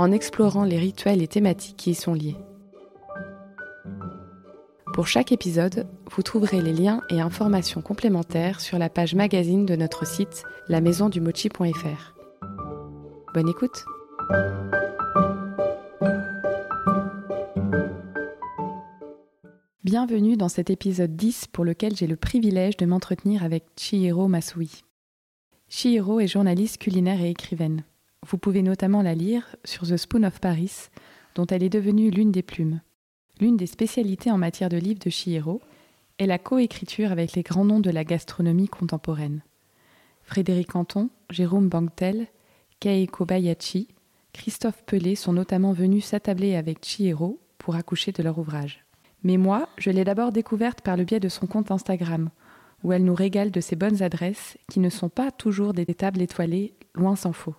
en explorant les rituels et thématiques qui y sont liés. Pour chaque épisode, vous trouverez les liens et informations complémentaires sur la page magazine de notre site lamaisondumochi.fr. Bonne écoute Bienvenue dans cet épisode 10 pour lequel j'ai le privilège de m'entretenir avec Chihiro Masui. Chihiro est journaliste culinaire et écrivaine. Vous pouvez notamment la lire sur The Spoon of Paris, dont elle est devenue l'une des plumes. L'une des spécialités en matière de livres de Chihiro est la coécriture avec les grands noms de la gastronomie contemporaine. Frédéric Anton, Jérôme Bangtel, Kei Kobayashi, Christophe Pelé sont notamment venus s'attabler avec Chihiro pour accoucher de leur ouvrage. Mais moi, je l'ai d'abord découverte par le biais de son compte Instagram, où elle nous régale de ses bonnes adresses qui ne sont pas toujours des tables étoilées, loin s'en faut.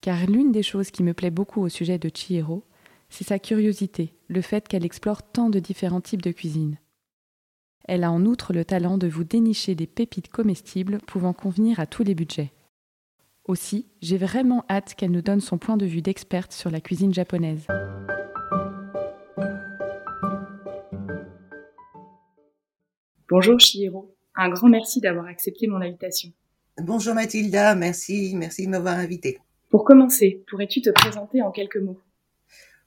Car l'une des choses qui me plaît beaucoup au sujet de Chihiro, c'est sa curiosité, le fait qu'elle explore tant de différents types de cuisine. Elle a en outre le talent de vous dénicher des pépites comestibles pouvant convenir à tous les budgets. Aussi, j'ai vraiment hâte qu'elle nous donne son point de vue d'experte sur la cuisine japonaise. Bonjour Chihiro, un grand merci d'avoir accepté mon invitation. Bonjour Mathilda, merci, merci de m'avoir invitée. Pour commencer, pourrais-tu te présenter en quelques mots?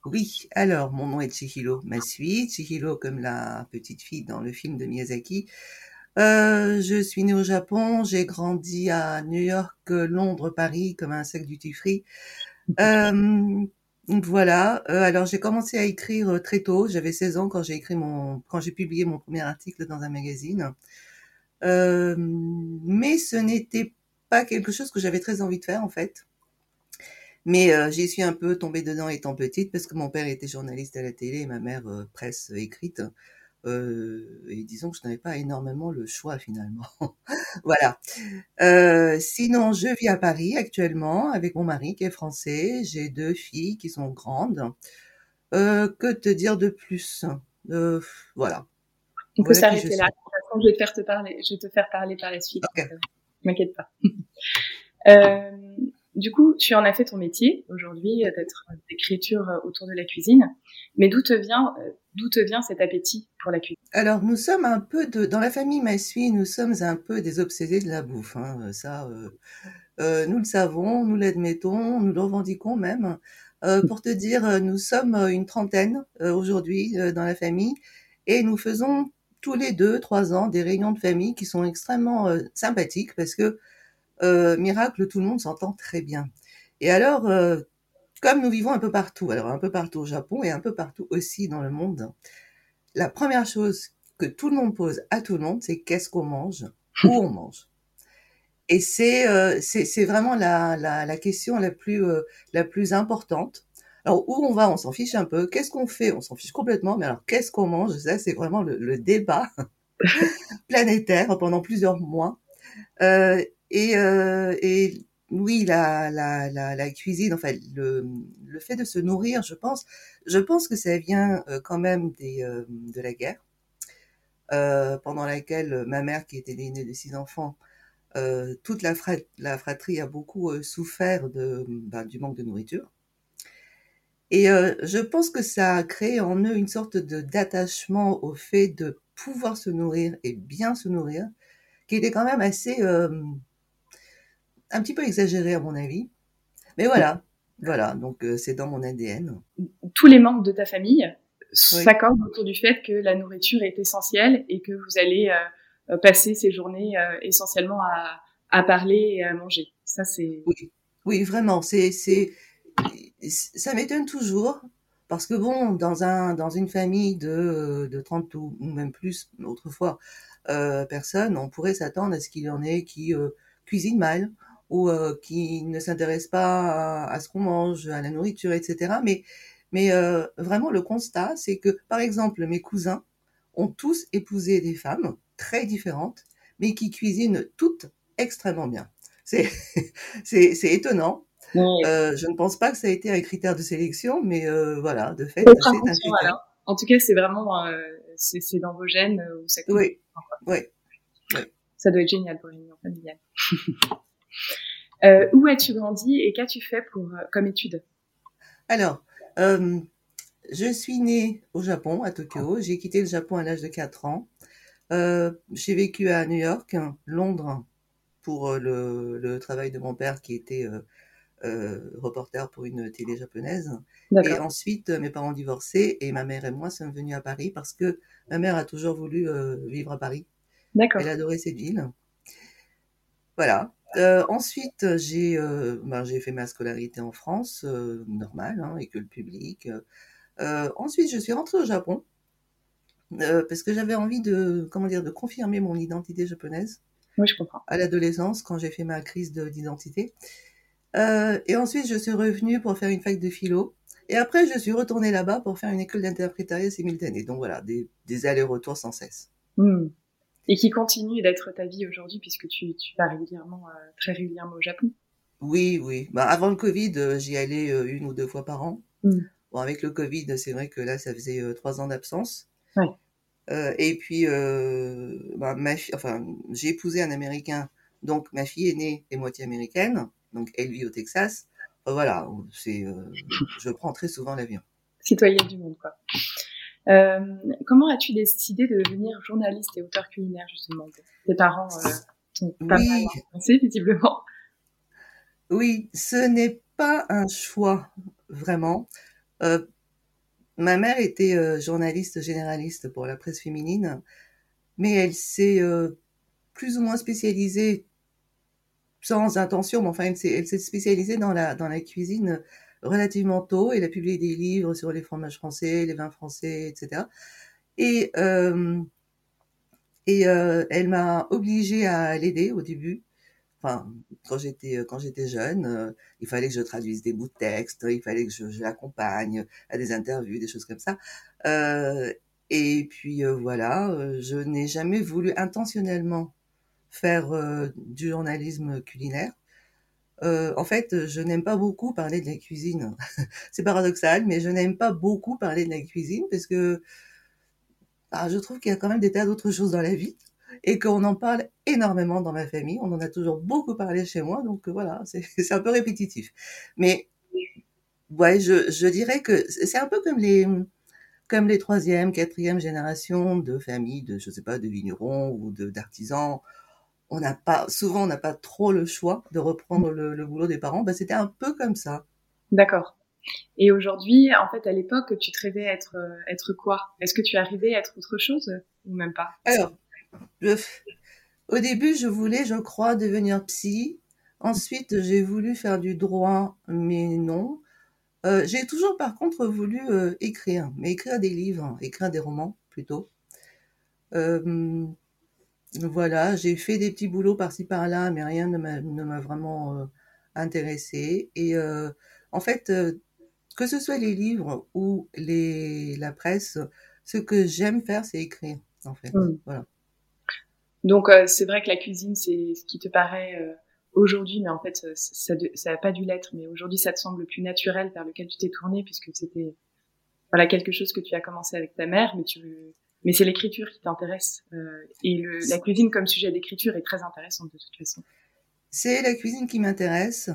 Oui, alors mon nom est Chihiro Masui, Chihiro comme la petite fille dans le film de Miyazaki. Euh, je suis née au Japon, j'ai grandi à New York, Londres, Paris comme un sac du free. Euh, voilà. Euh, alors j'ai commencé à écrire très tôt. J'avais 16 ans quand j'ai quand j'ai publié mon premier article dans un magazine. Mais ce n'était pas quelque chose que j'avais très envie de faire en fait. Mais euh, j'y suis un peu tombée dedans étant petite parce que mon père était journaliste à la télé et ma mère euh, presse écrite. Euh, et disons que je n'avais pas énormément le choix finalement. voilà. Euh, sinon, je vis à Paris actuellement avec mon mari qui est français. J'ai deux filles qui sont grandes. Euh, que te dire de plus? Euh, Voilà. On peut s'arrêter là. Je vais te faire te parler. Je vais te faire parler par la suite. Okay. M'inquiète pas. Euh, du coup, tu en as fait ton métier aujourd'hui d'être d'écriture autour de la cuisine. Mais d'où te vient d'où te vient cet appétit pour la cuisine? Alors nous sommes un peu de dans la famille Massui, nous sommes un peu des obsédés de la bouffe. Hein. Ça, euh, euh, nous le savons, nous l'admettons, nous le revendiquons même. Euh, pour te dire, nous sommes une trentaine aujourd'hui dans la famille et nous faisons tous les deux, trois ans des réunions de famille qui sont extrêmement sympathiques parce que miracle, tout le monde s'entend très bien. Et alors, comme nous vivons un peu partout, alors un peu partout au Japon et un peu partout aussi dans le monde, la première chose que tout le monde pose à tout le monde, c'est qu'est-ce qu'on mange, où on mange. Et c'est euh, c'est vraiment la, la, question la plus euh, la plus importante. Alors où on va, on s'en fiche un peu. Qu'est-ce qu'on fait, on s'en fiche complètement. Mais alors qu'est-ce qu'on mange? Ça, c'est vraiment le, débat planétaire pendant plusieurs mois. Euh, et, euh, et oui, la, cuisine, enfin le, fait de se nourrir, je pense, je pense que ça vient euh, quand même euh, de la guerre, pendant laquelle ma mère, qui était l'aînée de six enfants, toute la, fratrie a beaucoup souffert ben, du manque de nourriture. Et je pense que ça a créé en eux une sorte d'attachement au fait de pouvoir se nourrir et bien se nourrir, qui était quand même assez un petit peu exagéré à mon avis. Mais voilà, voilà, donc euh, c'est dans mon ADN. Tous les membres de ta famille s'accordent autour du fait que la nourriture est essentielle et que vous allez euh, passer ces journées euh, essentiellement à, à, parler et à manger. Ça, c'est. Oui, oui, vraiment. C'est, c'est, ça m'étonne toujours parce que bon, dans un, dans une famille de, de 30 ou même plus autrefois personnes, on pourrait s'attendre à ce qu'il y en ait qui cuisinent mal ou euh, qui ne s'intéressent pas à, à ce qu'on mange, à la nourriture, etc. Mais Mais euh, vraiment, le constat, c'est que, par exemple, mes cousins ont tous épousé des femmes très différentes, mais qui cuisinent toutes extrêmement bien. C'est étonnant. Euh, je ne pense pas que ça a été un critère de sélection, mais voilà, de fait, c'est un critère. En tout cas, c'est vraiment c'est dans vos gènes où ça. Oui, oui. Ça doit être génial pour une union familiale. Euh, où as-tu grandi et qu'as-tu fait pour, euh, comme étude? Alors, euh, je suis née au Japon, à Tokyo. J'ai quitté le Japon à l'âge de 4 ans. j'ai vécu à New York, Londres, pour le, travail de mon père qui était reporter pour une télé japonaise. Et ensuite, mes parents ont divorcé et ma mère et moi sommes venus à Paris parce que ma mère a toujours voulu vivre à Paris. Elle adorait cette ville. Voilà. Euh, ensuite, j'ai euh, ben, j'ai fait ma scolarité en France, euh, normale, hein, école publique. Euh, ensuite, je suis rentrée au Japon parce que j'avais envie de comment dire de confirmer mon identité japonaise. Oui, je comprends. À l'adolescence, quand j'ai fait ma crise d'identité. et ensuite, je suis revenue pour faire une fac de philo. Et après, je suis retournée là-bas pour faire une école d'interprétariat simultané. Donc voilà, des, des allers-retours sans cesse. Hmm et qui continue d'être ta vie aujourd'hui puisque tu, tu vas régulièrement, euh, très régulièrement au Japon. Oui, oui. Bah, avant le Covid, euh, j'y allais euh, une ou deux fois par an. Mm. Bon, avec le Covid, c'est vrai que là, ça faisait trois ans d'absence. Ouais. et puis, bah, ma enfin, j'ai épousé un Américain, donc ma fille est née et moitié américaine, donc elle vit au Texas. voilà, c'est, je prends très souvent l'avion. Citoyenne du monde, quoi. Euh, comment as-tu décidé de devenir journaliste et auteur culinaire justement? Tes parents euh, sont pas oui. mal visiblement. Oui, ce n'est pas un choix vraiment. Euh, ma mère était euh, journaliste généraliste pour la presse féminine, mais elle s'est euh, plus ou moins spécialisée sans intention, mais enfin elle s'est spécialisée dans la dans la cuisine relativement tôt. Elle a publié des livres sur les fromages français, les vins français, etc. Et, euh, et euh, elle m'a obligée à l'aider au début. Enfin, quand j'étais quand j'étais jeune, euh, il fallait que je traduise des bouts de texte, il fallait que je, je l'accompagne à des interviews, des choses comme ça. Euh, et puis euh, voilà, je n'ai jamais voulu intentionnellement faire du journalisme culinaire. Euh, en fait, je n'aime pas beaucoup parler de la cuisine. c'est paradoxal, mais je n'aime pas beaucoup parler de la cuisine parce que bah, je trouve qu'il y a quand même des tas d'autres choses dans la vie et qu'on en parle énormément dans ma famille. On en a toujours beaucoup parlé chez moi, donc voilà, c'est un peu répétitif. Mais ouais, je, dirais que c'est un peu comme les comme les troisième, quatrième générations de familles de je sais pas de vignerons ou de d'artisans on n'a pas, souvent, on n'a pas trop le choix de reprendre le, boulot des parents. Ben, c'était un peu comme ça. D'accord. Et aujourd'hui, en fait, à l'époque, tu te rêvais être, euh, être quoi? Est-ce que tu arrivais à être autre chose ou même pas? Alors, au début, je voulais, je crois, devenir psy. Ensuite, j'ai voulu faire du droit, mais non. Euh, j'ai toujours, par contre, voulu euh, écrire, mais écrire des livres, écrire des romans plutôt. Euh, voilà, j'ai fait des petits boulots par-ci par-là, mais rien ne m'a vraiment euh, intéressé. Et euh, en fait, euh, que ce soit les livres ou les, la presse, ce que j'aime faire, c'est écrire, en fait. Mmh. Voilà. Donc, c'est vrai que la cuisine, c'est ce qui te paraît aujourd'hui, mais en fait, ça n'a pas dû l'être, mais aujourd'hui, ça te semble le plus naturel vers lequel tu t'es tourné, puisque c'était voilà quelque chose que tu as commencé avec ta mère, mais tu mais c'est l'écriture qui t'intéresse. Euh, et le, la cuisine comme sujet d'écriture est très intéressante de toute façon. C'est la cuisine qui m'intéresse.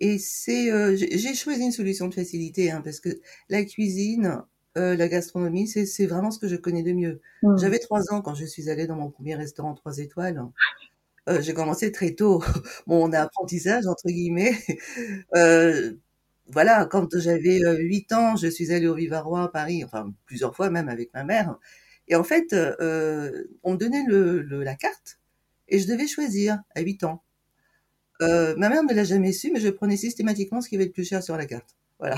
Et c'est, euh, j'ai choisi une solution de facilité, hein, parce que la cuisine, euh, la gastronomie, c'est vraiment ce que je connais de mieux. Mmh. J'avais trois ans quand je suis allée dans mon premier restaurant trois étoiles. Euh, j'ai commencé très tôt mon apprentissage entre guillemets. Euh, voilà, quand j'avais huit ans, je suis allée au Vivarois à Paris, enfin plusieurs fois même avec ma mère. Et en fait, euh, on me donnait le, la carte et je devais choisir à 8 ans. Euh, ma mère ne l'a jamais su, mais je prenais systématiquement ce qui avait le plus cher sur la carte. Voilà.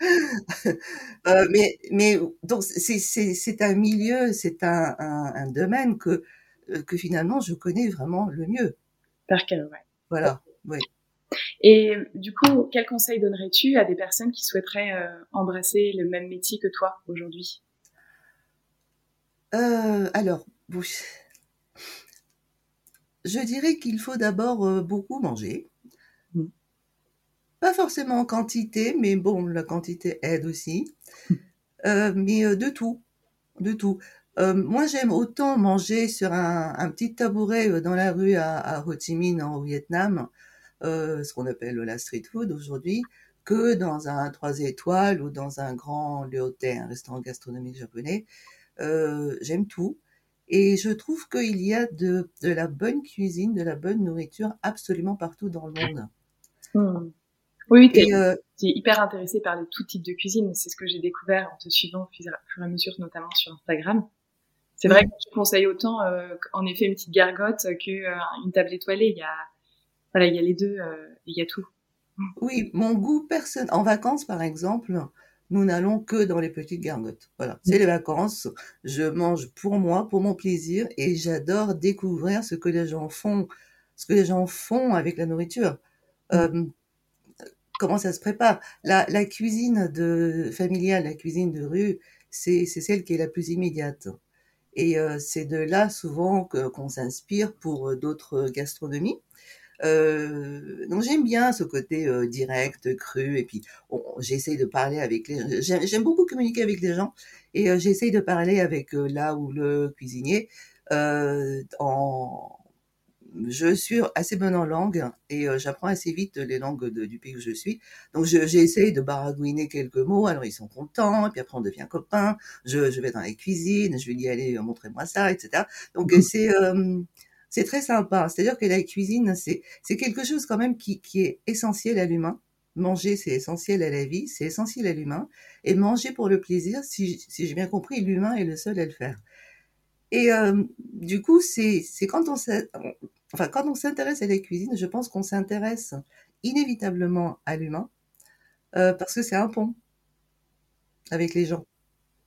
euh, mais, mais donc c'est un milieu, c'est un, un, un, domaine que, que finalement je connais vraiment le mieux. Par cœur, ouais. Voilà, oui. Et du coup, quel conseil donnerais-tu à des personnes qui souhaiteraient embrasser le même métier que toi aujourd'hui? Alors, je dirais qu'il faut d'abord beaucoup manger. Mmh. Pas forcément en quantité, mais bon, la quantité aide aussi. Euh, mais euh, de tout, de tout. Euh, moi, j'aime autant manger sur un, un, petit tabouret dans la rue à, à Ho Chi Minh, en Vietnam, ce qu'on appelle la street food aujourd'hui, que dans un trois étoiles ou dans un grand Lyoté, un restaurant gastronomique japonais. J'aime tout. Et je trouve qu'il y a de, de, la bonne cuisine, de la bonne nourriture absolument partout dans le monde. Mmh. Oui, tu es, euh, hyper intéressée par les tout types de cuisine. C'est ce que j'ai découvert en te suivant au fur et à mesure, notamment sur Instagram. C'est vrai que je conseille autant, euh, en effet, une petite gargote qu'une euh, table étoilée. Il y a, voilà, il y a les deux, euh, il y a tout. Oui, mon goût personnel. En vacances, par exemple, nous n'allons que dans les petites gargotes. Voilà, c'est les vacances. Je mange pour moi, pour mon plaisir, et j'adore découvrir ce que les gens font, ce que les gens font avec la nourriture. Euh, comment ça se prépare? La, la cuisine de familiale, la cuisine de rue, c'est celle qui est la plus immédiate. Et euh, c'est de là souvent qu'on s'inspire pour euh, d'autres gastronomies. Euh, donc j'aime bien ce côté euh, direct, cru, et puis j'essaye de parler avec les. J'aime beaucoup communiquer avec les gens, et euh, j'essaye de parler avec là ou le cuisinier en je suis assez bonne en langue et euh, j'apprends assez vite les langues du pays où je suis. Donc j'ai essayé de baragouiner quelques mots, alors ils sont contents, et puis après on devient copains. Je, je vais dans la cuisine, je vais y aller, euh, montrez-moi ça, etc. Donc mmh. c'est euh, c'est très sympa. C'est-à-dire que la cuisine, c'est quelque chose quand même qui, qui est essentiel à l'humain. Manger, c'est essentiel à la vie, c'est essentiel à l'humain. Et manger pour le plaisir, si, si j'ai bien compris, l'humain est le seul à le faire. Et euh, du coup, c'est quand on, enfin, quand on s'intéresse à la cuisine, je pense qu'on s'intéresse inévitablement à l'humain, euh, parce que c'est un pont avec les gens.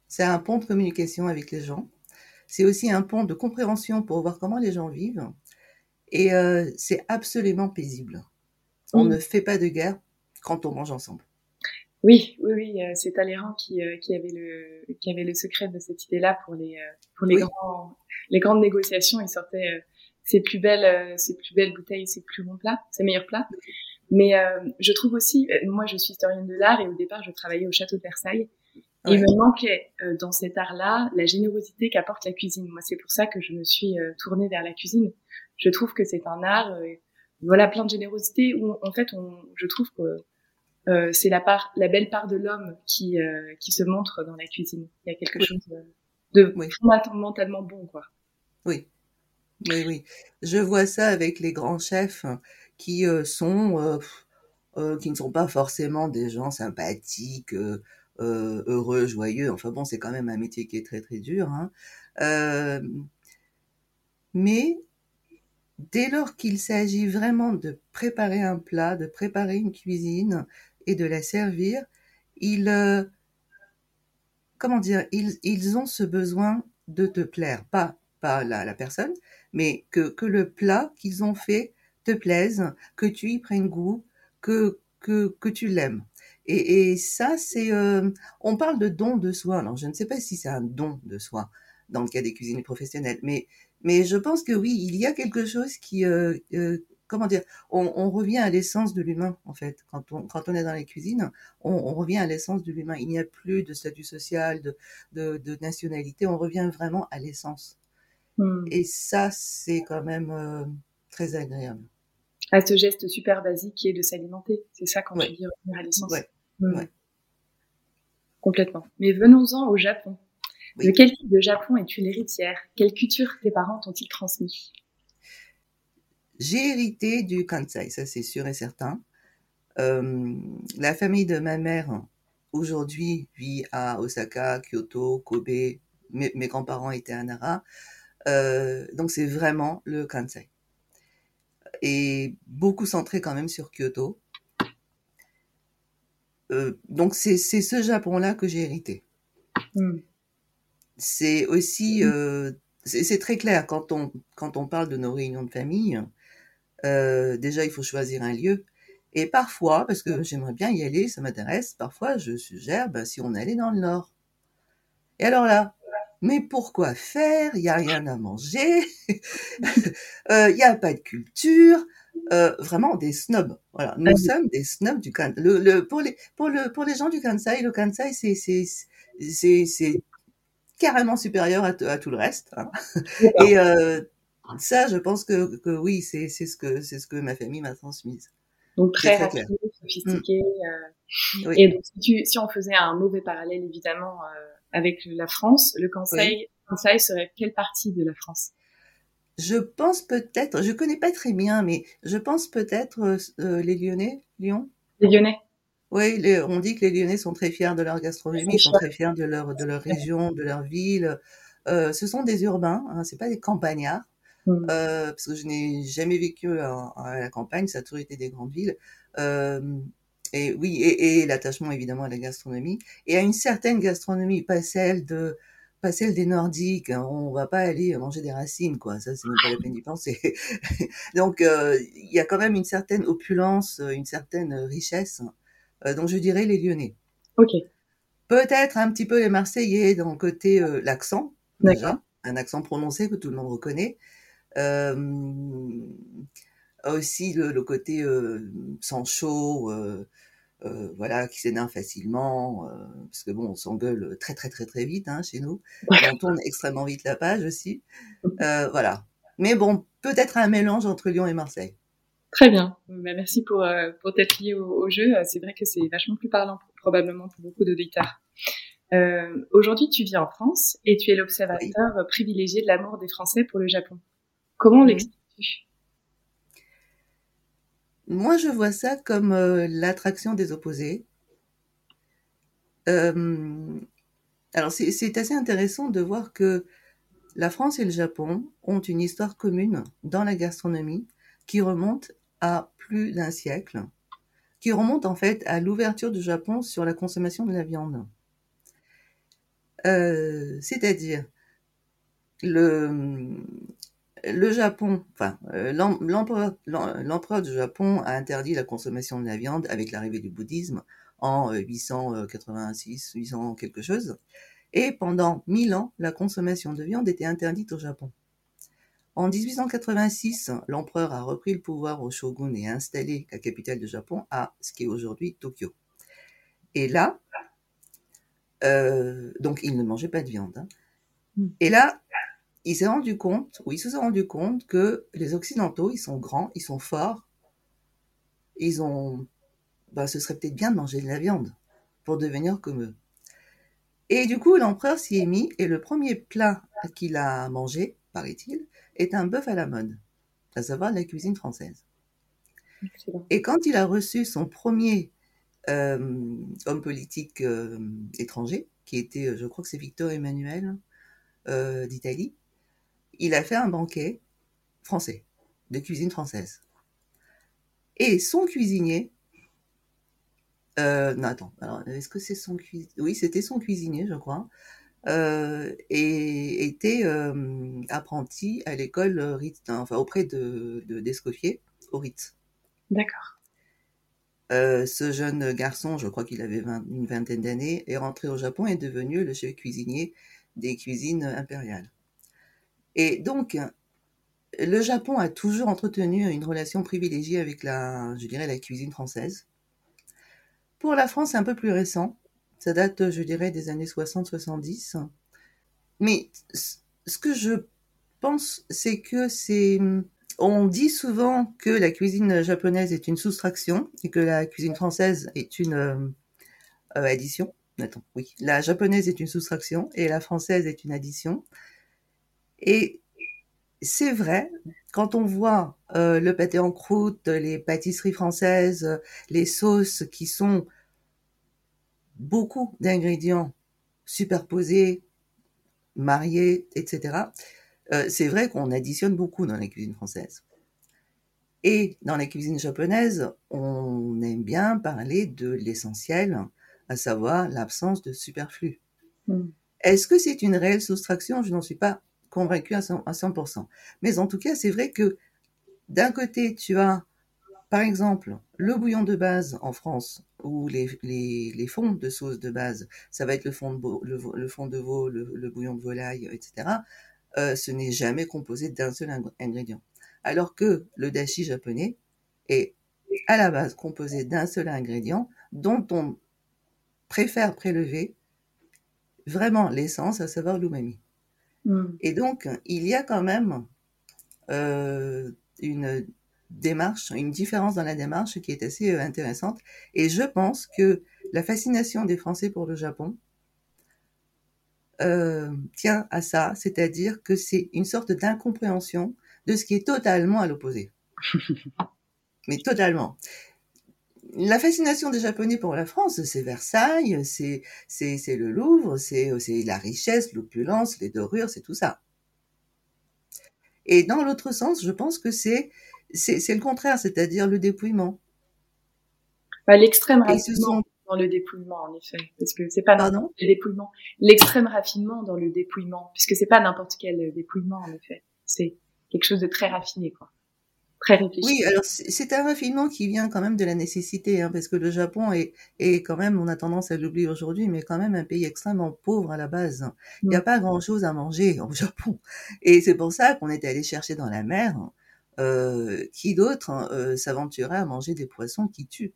C'est un pont de communication avec les gens. C'est aussi un pont de compréhension pour voir comment les gens vivent. Et euh, c'est absolument paisible. On ne fait pas de guerre quand on mange ensemble. Oui, oui, oui, euh, c'est Talleyrand qui, euh, qui avait le qui avait le secret de cette idée-là pour les pour les grands les grandes négociations. Il sortait ses plus belles, ses plus belles bouteilles, ses plus bons plats, ses meilleurs plats. Mais euh, je trouve aussi, moi je suis historienne de l'art et au départ je travaillais au château de Versailles. Et il me manquait euh, dans cet art-là la générosité qu'apporte la cuisine. Moi c'est pour ça que je me suis tournée vers la cuisine. Je trouve que c'est un art, voilà, plein de générosité où en fait on, je trouve que c'est la part, la belle part de l'homme qui qui se montre dans la cuisine. Il y a quelque chose de fondamentalement bon, quoi. Oui, oui, oui. Je vois ça avec les grands chefs qui euh, sont, euh, euh, qui ne sont pas forcément des gens sympathiques, heureux, joyeux. Enfin bon, c'est quand même un métier qui est très très dur. Hein. mais dès lors qu'il s'agit vraiment de préparer un plat, de préparer une cuisine et de la servir, ils, comment dire, ils, ils ont ce besoin de te plaire, pas pas la, personne, mais que, le plat qu'ils ont fait te plaise, que tu y prennes goût, que tu l'aimes. Et, et, ça, c'est... Euh, on parle de don de soi. Alors, je ne sais pas si c'est un don de soi dans le cas des cuisiniers professionnels, mais, mais je pense que oui, il y a quelque chose qui... Euh, euh, comment dire on, on, revient à l'essence de l'humain, en fait. Quand on, quand on est dans les cuisines, on, on revient à l'essence de l'humain. Il n'y a plus de statut social, de, de, de nationalité. On revient vraiment à l'essence. Hmm. Et ça, c'est quand même euh, très agréable. À ce geste super basique qui est de s'alimenter. C'est ça quand tu dis revenir à l'essence. Hmm. Complètement. Mais venons-en au Japon. De quel type de Japon es-tu l'héritière? Quelle culture tes parents t'ont-ils transmis? J'ai hérité du Kansai, ça c'est sûr et certain. Euh, la famille de ma mère aujourd'hui vit à Osaka, Kyoto, Kobe. Mes, mes grands-parents étaient à Nara. Euh, donc c'est vraiment le Kansai. Et beaucoup centré quand même sur Kyoto. Euh, donc c'est ce Japon-là que j'ai hérité. Hmm. C'est aussi, euh, c'est très clair quand on, quand on parle de nos réunions de famille. Euh, déjà, il faut choisir un lieu. Et parfois, parce que j'aimerais bien y aller, ça m'intéresse, parfois je suggère ben, si on allait dans le nord. Et alors là, mais pourquoi faire? Il n'y a rien à manger, il n'y a pas de culture, euh, vraiment des snobs. Voilà, nous sommes des snobs du Kansai. Le, le, pour les pour le pour les gens du Kansai, le Kansai c'est c'est c'est c'est carrément supérieur à, à, tout le reste. Hein. Et euh, ça, je pense que, que oui, c'est c'est ce que c'est ce que ma famille m'a transmise. Donc très rapide, sophistiqué. Euh, Et donc si, tu, si on faisait un mauvais parallèle évidemment euh, avec la France, le Kansai, Kansai serait quelle partie de la France? Je pense peut-être, je connais pas très bien, mais je pense peut-être euh, euh, les Lyonnais, Lyon? Les Lyonnais. Oui, on dit que les Lyonnais sont très fiers de leur gastronomie, ils sont très fiers de leur de leur région, de leur ville. Euh, ce sont des urbains, hein, c'est pas des campagnards, mmh. euh, parce que je n'ai jamais vécu à, la campagne, ça a toujours été des grandes villes. Euh, et oui, et, et l'attachement évidemment à la gastronomie et à une certaine gastronomie, pas celle de pas celle des Nordiques. Hein. On va pas aller manger des racines, quoi. Ça, c'est même pas la peine d'y penser. donc, euh, il y a quand même une certaine opulence, euh, une certaine richesse. Euh, donc, je dirais les Lyonnais. Ok. Peut-être un petit peu les Marseillais dans le côté l'accent, déjà, un accent prononcé que tout le monde reconnaît. aussi le, le côté sans chaud euh, voilà, qui s'énerve facilement, euh, parce que bon, on s'engueule très très très très vite hein, chez nous. on tourne extrêmement vite la page aussi. Euh, voilà. Mais bon, peut-être un mélange entre Lyon et Marseille. Très bien. Bah, merci pour, pour t'être lié au, jeu. C'est vrai que c'est vachement plus parlant probablement pour beaucoup d'auditeurs. Aujourd'hui, tu vis en France et tu es l'observateur privilégié de l'amour des Français pour le Japon. Comment mmh. l'expliques-tu moi, je vois ça comme euh, l'attraction des opposés. Euh, alors, c'est assez intéressant de voir que la France et le Japon ont une histoire commune dans la gastronomie qui remonte à plus d'un siècle, qui remonte en fait à l'ouverture du Japon sur la consommation de la viande. Euh, C'est-à-dire, le, le Japon, enfin, euh, l'empereur du Japon a interdit la consommation de la viande avec l'arrivée du bouddhisme en 886, euh, 800 quelque chose. Et pendant 1000 ans, la consommation de viande était interdite au Japon. En 1886, l'empereur a repris le pouvoir au shogun et a installé la capitale du Japon à ce qui est aujourd'hui Tokyo. Et là, euh, donc il ne mangeait pas de viande. Hein. Hmm. Et là, il s'est rendu compte, ou il se sont rendu compte que les Occidentaux, ils sont grands, ils sont forts, ils ont, bah, ce serait peut-être bien de manger de la viande pour devenir comme eux. Et du coup, l'empereur s'y est mis, et le premier plat qu'il a mangé, paraît-il, est un bœuf à la mode, à savoir la cuisine française. Et quand il a reçu son premier euh, homme politique euh, étranger, qui était, je crois que c'est Victor Emmanuel euh, d'Italie, il a fait un banquet français, de cuisine française. Et son cuisinier, euh, non attends, alors est-ce que c'est son cuisinier Oui, c'était son cuisinier, je crois, euh, et était euh, apprenti à l'école Ritz, enfin auprès de, d'Escoffier au Ritz. D'accord. Ce jeune garçon, je crois qu'il avait une vingtaine d'années, est rentré au Japon et est devenu le chef cuisinier des cuisines impériales. Et donc, le Japon a toujours entretenu une relation privilégiée avec la, je dirais, la cuisine française. Pour la France, c'est un peu plus récent. Ça date, je dirais, des années 60-70. Mais ce que je pense, c'est que c'est, on dit souvent que la cuisine japonaise est une soustraction et que la cuisine française est une euh, addition. Attends, oui, la japonaise est une soustraction et la française est une addition. Et c'est vrai, quand on voit euh, le pâté en croûte, les pâtisseries françaises, les sauces qui sont beaucoup d'ingrédients superposés, mariés, etc., euh, c'est vrai qu'on additionne beaucoup dans la cuisine française. Et dans la cuisine japonaise, on aime bien parler de l'essentiel, à savoir l'absence de superflu. Mm. Est-ce que c'est une réelle soustraction? Je n'en suis pas convaincu à 100%. Mais en tout cas, c'est vrai que d'un côté, tu as par exemple, le bouillon de base en France, ou les, fonds de sauce de base, ça va être le fond de, le, fond de veau, le, bouillon de volaille, etc. Euh, ce n'est jamais composé d'un seul ingrédient. Alors que le dashi japonais est à la base composé d'un seul ingrédient dont on préfère prélever vraiment l'essence, à savoir l'umami. Hmm. Et donc, il y a quand même euh, une démarche, une différence dans la démarche qui est assez euh, intéressante. Et je pense que la fascination des Français pour le Japon euh, tient à ça, c'est-à-dire que c'est une sorte d'incompréhension de ce qui est totalement à l'opposé. Mais totalement. La fascination des Japonais pour la France, c'est Versailles, c'est c'est le Louvre, c'est la richesse, l'opulence, les dorures, c'est tout ça. Et dans l'autre sens, je pense que c'est c'est le contraire, c'est-à-dire le dépouillement. Bah, l'extrême raffinement dans le dépouillement, en effet, parce que c'est pas Pardon? le dépouillement, l'extrême raffinement dans le dépouillement, puisque c'est pas n'importe quel dépouillement, en effet, c'est quelque chose de très raffiné, quoi. Très réfléchi. Oui, alors c'est un raffinement qui vient quand même de la nécessité, hein, parce que le Japon est, est quand même, on a tendance à l'oublier aujourd'hui, mais quand même un pays extrêmement pauvre à la base. Il n'y a pas grand-chose à manger au Japon, et c'est pour ça qu'on est allé chercher dans la mer euh, qui d'autre hein, euh, s'aventurerait à manger des poissons qui tuent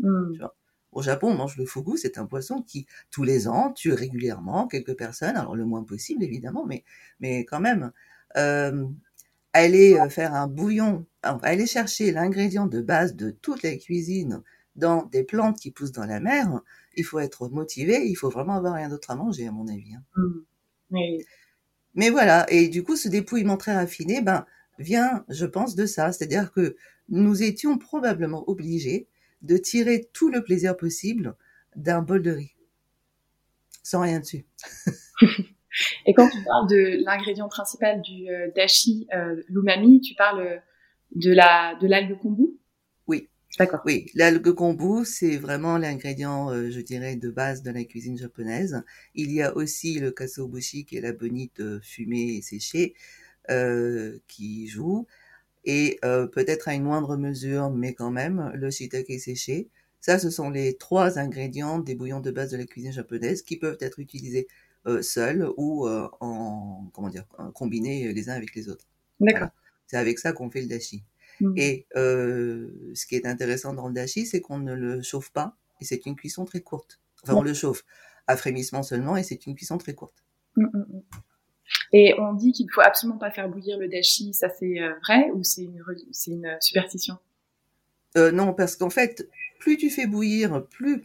mmh. Au Japon, on mange le fugu, c'est un poisson qui, tous les ans, tue régulièrement quelques personnes, alors le moins possible, évidemment, mais, mais quand même. Euh, aller euh, faire un bouillon, aller chercher l'ingrédient de base de toute la cuisine dans des plantes qui poussent dans la mer, il faut être motivé, il faut vraiment avoir rien d'autre à manger, à mon avis. Hein. Mmh. Mais voilà, et du coup, ce dépouillement très raffiné, ben, vient, je pense, de ça. C'est-à-dire que nous étions probablement obligés de tirer tout le plaisir possible d'un bol de riz. Sans rien dessus. Et quand tu parles de l'ingrédient principal du euh, dashi, euh, l'umami, tu parles de la de l'algue kombu? Oui. D'accord. Oui, l'algue kombu, c'est vraiment l'ingrédient, euh, je dirais, de base de la cuisine japonaise. Il y a aussi le kasobushi, qui est la bonite fumée et séchée, euh, qui joue, et euh, peut-être à une moindre mesure, mais quand même, le shiitake séché. Ça, ce sont les trois ingrédients des bouillons de base de la cuisine japonaise qui peuvent être utilisés seuls ou euh, en comment dire combinés les uns avec les autres. D'accord. C'est avec ça qu'on fait le dashi. Mmh. Et euh, ce qui est intéressant dans le dashi, c'est qu'on ne le chauffe pas et c'est une cuisson très courte. Enfin, on le chauffe à frémissement seulement et c'est une cuisson très courte. Mmh, mmh, et on dit qu'il ne faut absolument pas faire bouillir le dashi, ça c'est euh, vrai ou c'est une, une superstition? Euh, Non, parce qu'en fait, plus tu fais bouillir, plus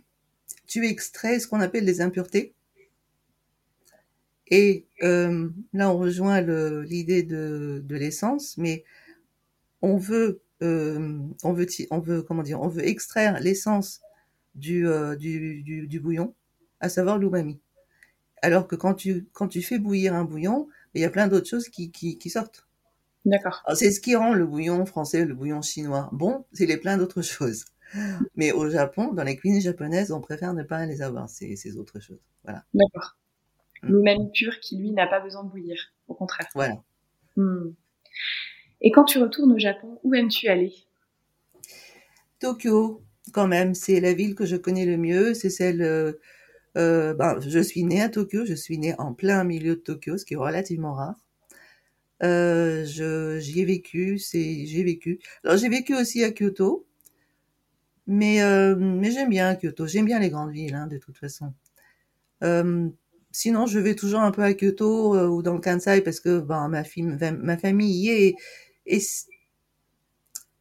tu extrais ce qu'on appelle les impuretés. Et euh, là, on rejoint l'idée de, de l'essence, mais on veut, euh, on veut, on veut, comment dire, on veut extraire l'essence du, euh, du, du, du, bouillon, à savoir l'umami. Alors que quand tu, quand tu fais bouillir un bouillon, il y a plein d'autres choses qui, qui, qui sortent. D'accord. C'est ce qui rend le bouillon français, le bouillon chinois bon, c'est les plein d'autres choses. Mais au Japon, dans les cuisines japonaises, on préfère ne pas les avoir, ces, ces autres choses. Voilà. D'accord. Mm. L'umami pur qui, lui, n'a pas besoin de bouillir, au contraire. Voilà. Hmm. Et quand tu retournes au Japon, où aimes-tu aller? Tokyo, quand même, c'est la ville que je connais le mieux, c'est celle euh, euh, ben, je suis née à Tokyo, je suis née en plein milieu de Tokyo, ce qui est relativement rare. Euh, j'y ai vécu, c'est j'ai vécu. Alors j'ai vécu aussi à Kyoto, mais euh, mais j'aime bien Kyoto, j'aime bien les grandes villes hein, de toute façon. Euh, sinon, je vais toujours un peu à Kyoto euh, ou dans le Kansai parce que ben ma, ma famille y est. Et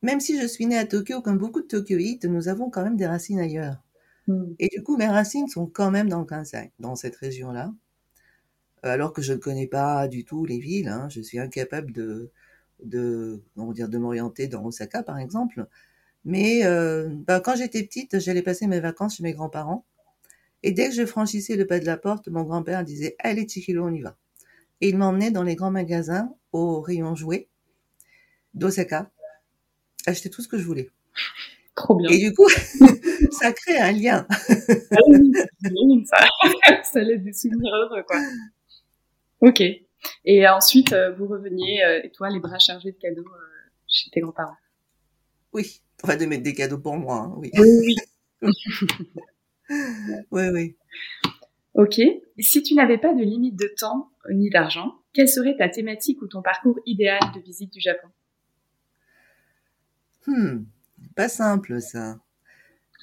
même si je suis née à Tokyo, comme beaucoup de Tokyoïtes, nous avons quand même des racines ailleurs. Mm. Et du coup, mes racines sont quand même dans le Kansai, dans cette région-là. Euh, alors que je ne connais pas du tout les villes, hein. je suis incapable de, de, comment dire, de m'orienter dans Osaka, par exemple. Mais euh, bah, quand j'étais petite, j'allais passer mes vacances chez mes grands-parents. Et dès que je franchissais le pas de la porte, mon grand-père disait Allez, Chihiro, on y va. Et il m'emmenait dans les grands magasins au rayon jouets d'Osaka, acheter tout ce que je voulais. Trop bien. Et du coup, ça crée un lien. ah ça, ça laisse des souvenirs heureux, quoi. Ok. Et ensuite, euh, vous reveniez, euh, et toi, les bras chargés de cadeaux euh, chez tes grands-parents? Oui, enfin de mettre des cadeaux pour moi, hein, oui. Oui, oui. oui, oui. Ok. Si tu n'avais pas de limite de temps ni d'argent, quelle serait ta thématique ou ton parcours idéal de visite du Japon? Hmm, pas simple ça.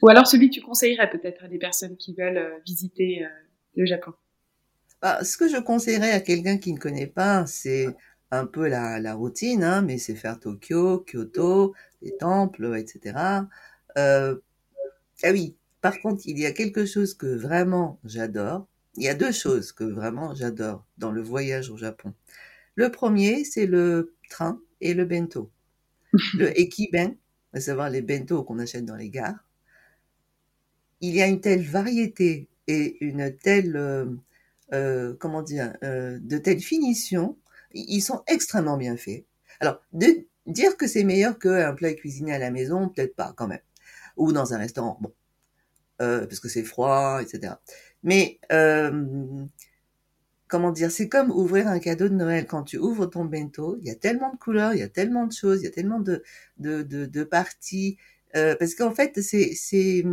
Ou alors celui que tu conseillerais peut-être à des personnes qui veulent euh, visiter euh, le Japon? Bah, ce que je conseillerais à quelqu'un qui ne connaît pas, c'est un peu la, la routine, hein, mais c'est faire Tokyo, Kyoto, les temples, etc. Euh, ah oui, par contre, il y a quelque chose que vraiment j'adore. Il y a deux choses que vraiment j'adore dans le voyage au Japon. Le premier, c'est le train et le bento. Le ekiben, à savoir les bento qu'on achète dans les gares. Il y a une telle variété et une telle, euh, euh, comment dire, euh, de telle finition. Ils sont extrêmement bien faits. Alors, de dire que c'est meilleur qu'un plat cuisiné à la maison, peut-être pas quand même. Ou dans un restaurant, bon. Parce que c'est froid, etc. Mais comment dire, c'est comme ouvrir un cadeau de Noël. Quand tu ouvres ton bento, il y a tellement de couleurs, il y a tellement de choses, il y a tellement de, de, de, de parties. Euh, parce qu'en fait, c'est, c'est,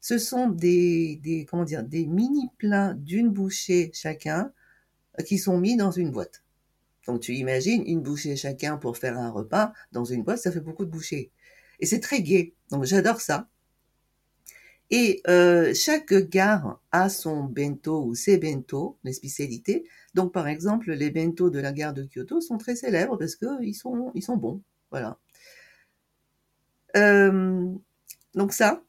ce sont des, des, comment dire, des mini plats d'une bouchée chacun euh, qui sont mis dans une boîte. Donc tu imagines une bouchée chacun pour faire un repas dans une boîte, ça fait beaucoup de bouchées. Et c'est très gai. Donc j'adore ça. Et euh, chaque gare a son bento ou ses bento, les spécialités. Donc, par exemple, les bento de la gare de Kyoto sont très célèbres parce qu'ils sont, ils sont bons. Voilà. Euh, donc ça,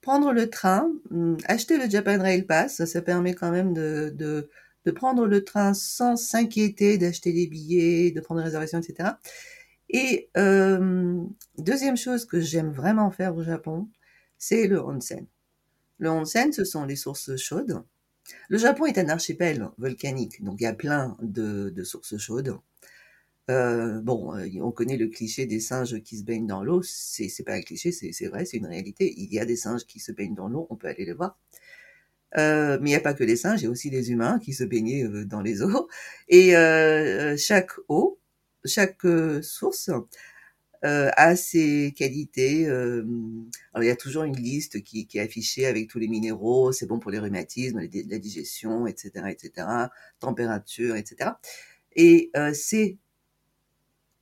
prendre le train, hum, acheter le Japan Rail Pass, ça, permet quand même de, de, de prendre le train sans s'inquiéter d'acheter des billets, de prendre des réservations, etc. Et euh, deuxième chose que j'aime vraiment faire au Japon, c'est le onsen. Le onsen, ce sont les sources chaudes. Le Japon est un archipel volcanique, donc il y a plein de, sources chaudes. Euh, bon, euh, on connaît le cliché des singes qui se baignent dans l'eau. C'est, pas un cliché, c'est, vrai, c'est une réalité. Il y a des singes qui se baignent dans l'eau, on peut aller les voir. Euh, mais il n'y a pas que les singes, il y a aussi les humains qui se baignaient dans les eaux. Et chaque eau, chaque source euh, a ses qualités. Euh, alors il y a toujours une liste qui, qui, est affichée avec tous les minéraux, c'est bon pour les rhumatismes, la digestion, etc., etc., température, etc. Et euh, c'est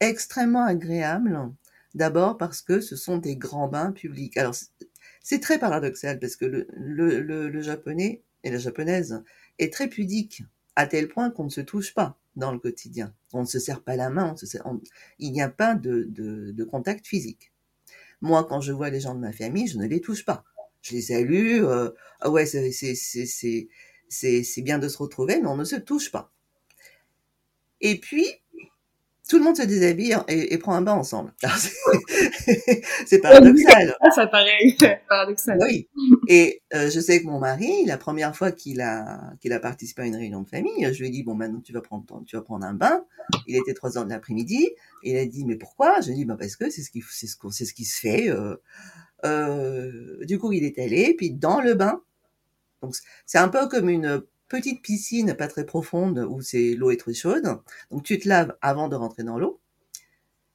extrêmement agréable, d'abord parce que ce sont des grands bains publics. Alors c'est très paradoxal parce que le, le, le, le japonais et la japonaise est très pudique à tel point qu'on ne se touche pas dans le quotidien. On ne se serre pas la main, il n'y a pas de, de, contact physique. Moi, quand je vois les gens de ma famille, je ne les touche pas. Je les salue, euh, ah ouais, c'est bien de se retrouver, mais on ne se touche pas. Et puis, tout le monde se déshabille et, prend un bain ensemble. c'est paradoxal. Ça paraît paradoxal. Oui. Et euh, je sais que mon mari, la première fois qu'il a qu'il a participé à une réunion de famille, je lui ai dit bon maintenant tu vas prendre tu vas prendre un bain. Il était trois heures de l'après-midi. Il a dit mais pourquoi? Je lui ai dit bah parce que c'est ce qui c'est ce c'est ce qui se fait. Euh, euh, du coup il est allé puis dans le bain. Donc c'est un peu comme une petite piscine pas très profonde où l'eau est très chaude. Donc tu te laves avant de rentrer dans l'eau.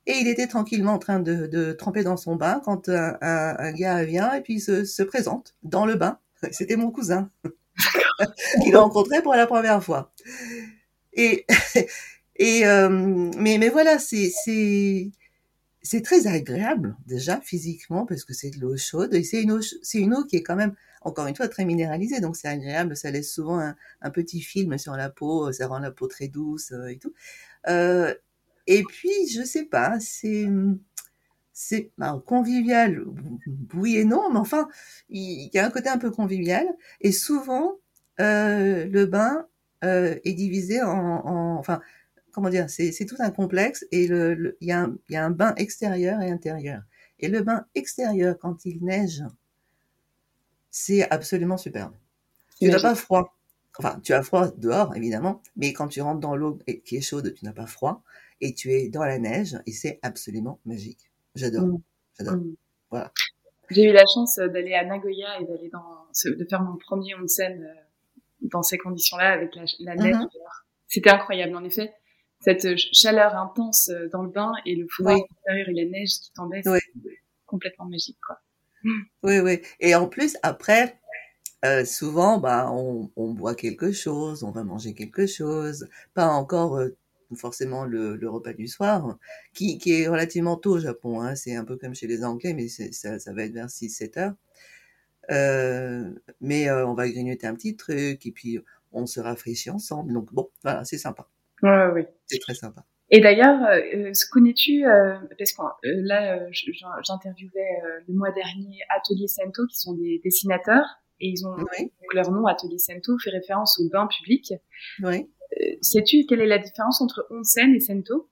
Et il était tranquillement en train de, de tremper dans son bain quand un, un, gars vient et puis se, se présente dans le bain. C'était mon cousin qu'il a rencontré pour la première fois. Et, et euh, mais, mais voilà, c'est très agréable déjà physiquement parce que c'est de l'eau chaude et c'est c'est une eau qui est quand même encore une fois très minéralisée donc c'est agréable ça laisse souvent un, petit film sur la peau ça rend la peau très douce euh, et tout euh, et puis je sais pas c'est c'est convivial oui et non mais enfin il, y a un côté un peu convivial et souvent euh, le bain euh, est divisé en, en enfin comment dire, c'est tout un complexe et il le, y, a y, a un bain extérieur et intérieur. Et le bain extérieur, quand il neige, c'est absolument superbe. Tu n'as pas froid. Enfin, tu as froid dehors, évidemment, mais quand tu rentres dans l'eau qui est chaude, tu n'as pas froid et tu es dans la neige et c'est absolument magique. J'adore. Mmh. J'adore. Mmh. Voilà. J'ai eu la chance d'aller à Nagoya et d'aller dans, de faire mon premier onsen euh, dans ces conditions-là avec la, neige. Mmh. C'était incroyable, en effet cette chaleur intense dans le bain et le froid extérieur et la neige qui tombait, c'est complètement magique, quoi. Oui, oui. Et en plus, après, euh, souvent, bah, on, on, boit quelque chose, on va manger quelque chose, pas encore euh, forcément le, le, repas du soir, qui, qui est relativement tôt au Japon. Hein. C'est un peu comme chez les Anglais, mais ça, ça va être vers 6-7 heures. Euh, mais on va grignoter un petit truc et puis on se rafraîchit ensemble. Donc bon, voilà, c'est sympa. Ouais, oui. C'est très sympa. Et d'ailleurs, euh, connais-tu, euh, parce que euh, là, euh, j'interviewais le mois dernier Atelier Sento, qui sont des dessinateurs, et ils ont donc leur nom Atelier Sento fait référence au bain public. Oui. Sais-tu quelle est la différence entre onsen et Sento?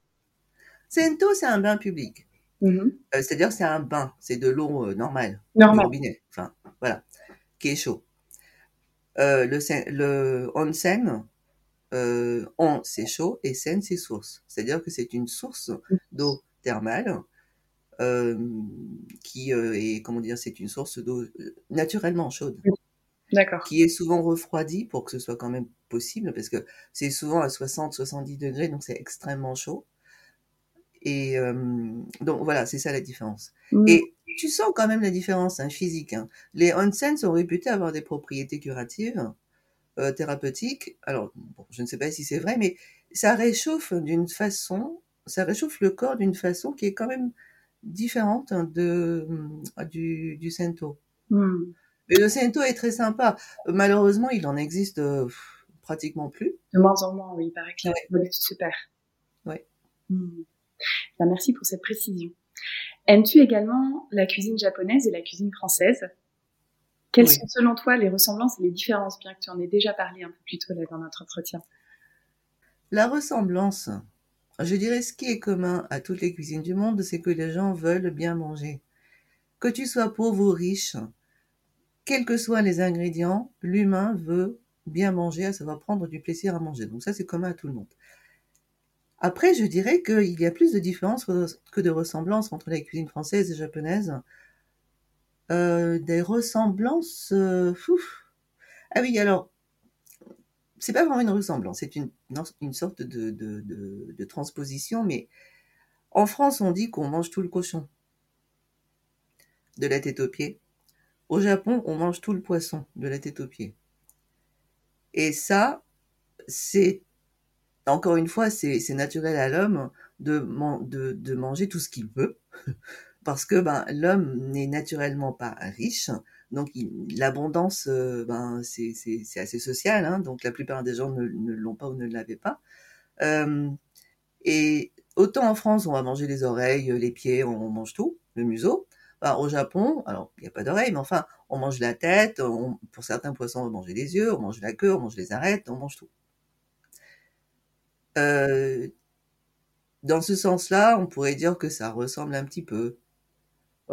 Sento, c'est un bain public. Mm-hmm. C'est-à-dire c'est un bain, c'est de l'eau normale, normal, robinet, enfin voilà, qui est chaud. le, le onsen, euh, on c'est chaud et sen c'est source. C'est-à-dire que c'est une source d'eau thermale euh, qui euh, est comment dire, c'est une source d'eau euh, naturellement chaude. D'accord. Qui est souvent refroidie pour que ce soit quand même possible parce que c'est souvent à 60-70 degrés donc c'est extrêmement chaud. Et donc voilà, c'est ça la différence. Mmh. Et tu sens quand même la différence hein, physique. Hein. Les onsen sont réputés avoir des propriétés curatives euh, thérapeutique. Alors, bon, je ne sais pas si c'est vrai, mais ça réchauffe d'une façon, ça réchauffe le corps d'une façon qui est quand même différente hein, de, euh, du, du Sento. Hmm. Mais le Sento est très sympa. Malheureusement, il en existe euh, pratiquement plus. De moins en moins, oui, il paraît que la ouais. super. Ouais. Hmm. Ben, merci pour cette précision. Aimes-tu également la cuisine japonaise et la cuisine française? Quelles sont selon toi les ressemblances et les différences, bien que tu en aies déjà parlé un peu plus tôt là dans notre entretien? La ressemblance, je dirais ce qui est commun à toutes les cuisines du monde, c'est que les gens veulent bien manger. Que tu sois pauvre ou riche, quels que soient les ingrédients, l'humain veut bien manger, à savoir prendre du plaisir à manger. Donc ça, c'est commun à tout le monde. Après, je dirais qu'il y a plus de différences que de ressemblances entre la cuisine française et japonaise. Euh, des ressemblances. Euh, ah oui, alors, c'est pas vraiment une ressemblance, c'est une, une sorte de, transposition, mais en France, on dit qu'on mange tout le cochon, de la tête aux pieds. Au Japon, on mange tout le poisson, de la tête aux pieds. Et ça, c'est, encore une fois, c'est naturel à l'homme de, de, de manger tout ce qu'il veut. parce que ben, l'homme n'est naturellement pas riche, donc l'abondance, euh, ben, c'est assez social, hein, donc la plupart des gens ne, l'ont pas ou ne l'avaient pas. Et autant en France, on va manger les oreilles, les pieds, on mange tout, le museau. Ben, au Japon, alors il n'y a pas d'oreilles, mais enfin, on mange la tête, pour certains poissons, on va manger les yeux, on mange la queue, on mange les arêtes, on mange tout. Euh, dans ce sens-là, on pourrait dire que ça ressemble un petit peu.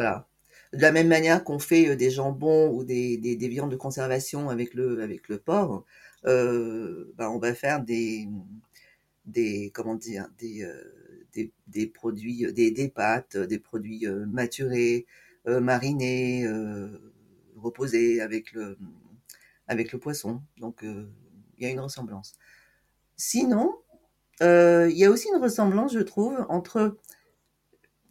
Voilà. De la même manière qu'on fait euh, des jambons ou des, des, des, viandes de conservation avec le, porc, euh, ben on va faire des, comment dire, des, euh, produits, des, pâtes, des produits euh, maturés, marinés, reposés avec le poisson. Donc il y a une ressemblance. Sinon, il y a aussi une ressemblance, je trouve, entre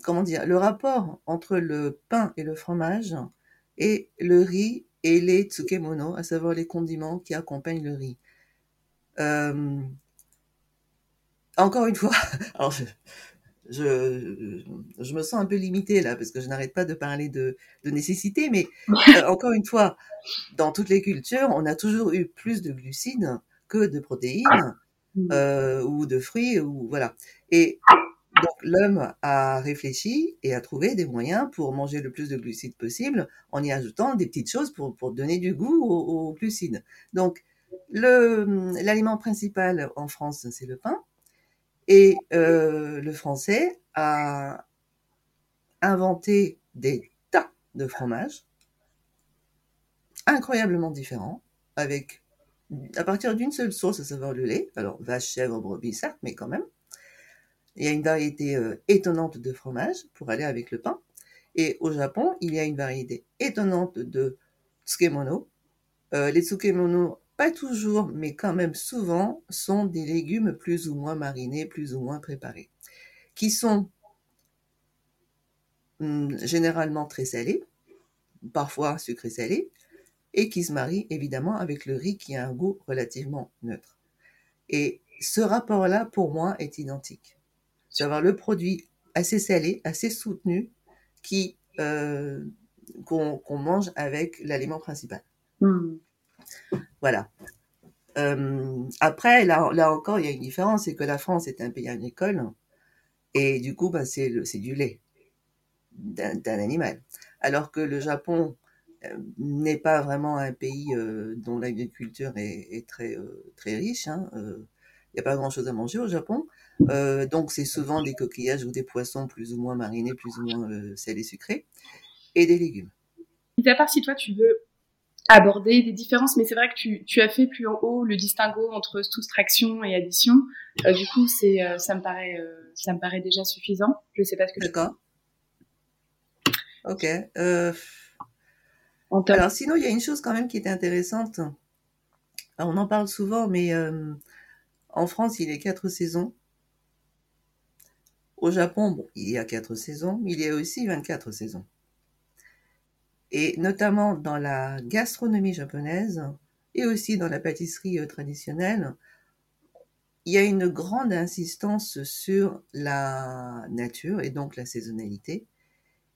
comment dire, le rapport entre le pain et le fromage et le riz et les tsukemono, à savoir les condiments qui accompagnent le riz. Euh, encore une fois, alors je, je, je, me sens un peu limitée là parce que je n'arrête pas de parler de, de nécessité, mais euh, encore une fois, dans toutes les cultures, on a toujours eu plus de glucides que de protéines euh, ou de fruits ou voilà. Et l'homme a réfléchi et a trouvé des moyens pour manger le plus de glucides possible en y ajoutant des petites choses pour, pour donner du goût aux, glucides. Donc l'aliment principal en France, c'est le pain. Et euh, le français a inventé des tas de fromages incroyablement différents, avec à partir d'une seule source, à savoir le lait. Alors vache, chèvre, brebis, certes, mais quand même. Il y a une variété euh, étonnante de fromage pour aller avec le pain. Et au Japon, il y a une variété étonnante de tsukemono. Euh, les tsukemono pas toujours, mais quand même souvent, sont des légumes plus ou moins marinés, plus ou moins préparés, qui sont hum, généralement très salés, parfois sucré-salé, et qui se marie évidemment avec le riz qui a un goût relativement neutre. Et ce rapport-là, pour moi, est identique. Avoir le produit assez salé, assez soutenu, qui euh, qu'on mange avec l'aliment principal. Hmm. Voilà. Euh, après, là, là encore, il y a une différence, c'est que la France est un pays agricole, et du coup, bah, c'est du lait d'un animal. Alors que le Japon euh, n'est pas vraiment un pays dont l'agriculture est, très, très riche. Hein, il n'y a pas grand-chose à manger au Japon. Donc c'est souvent des coquillages ou des poissons plus ou moins marinés, plus ou moins salés sucrés, et des légumes. À part si toi tu veux aborder des différences, mais c'est vrai que tu, tu, as fait plus en haut le distinguo entre soustraction et addition. du coup, c'est ça me paraît ça me paraît déjà suffisant. Je sais pas ce que. D'accord. Ok. Euh, alors sinon, il y a une chose quand même qui est intéressante. on en parle souvent, mais euh, en France, il a quatre saisons. Au Japon, il y a quatre saisons, mais il y a aussi 24 saisons. Et notamment dans la gastronomie japonaise et aussi dans la pâtisserie euh, traditionnelle, il y a une grande insistance sur la nature et donc la saisonnalité.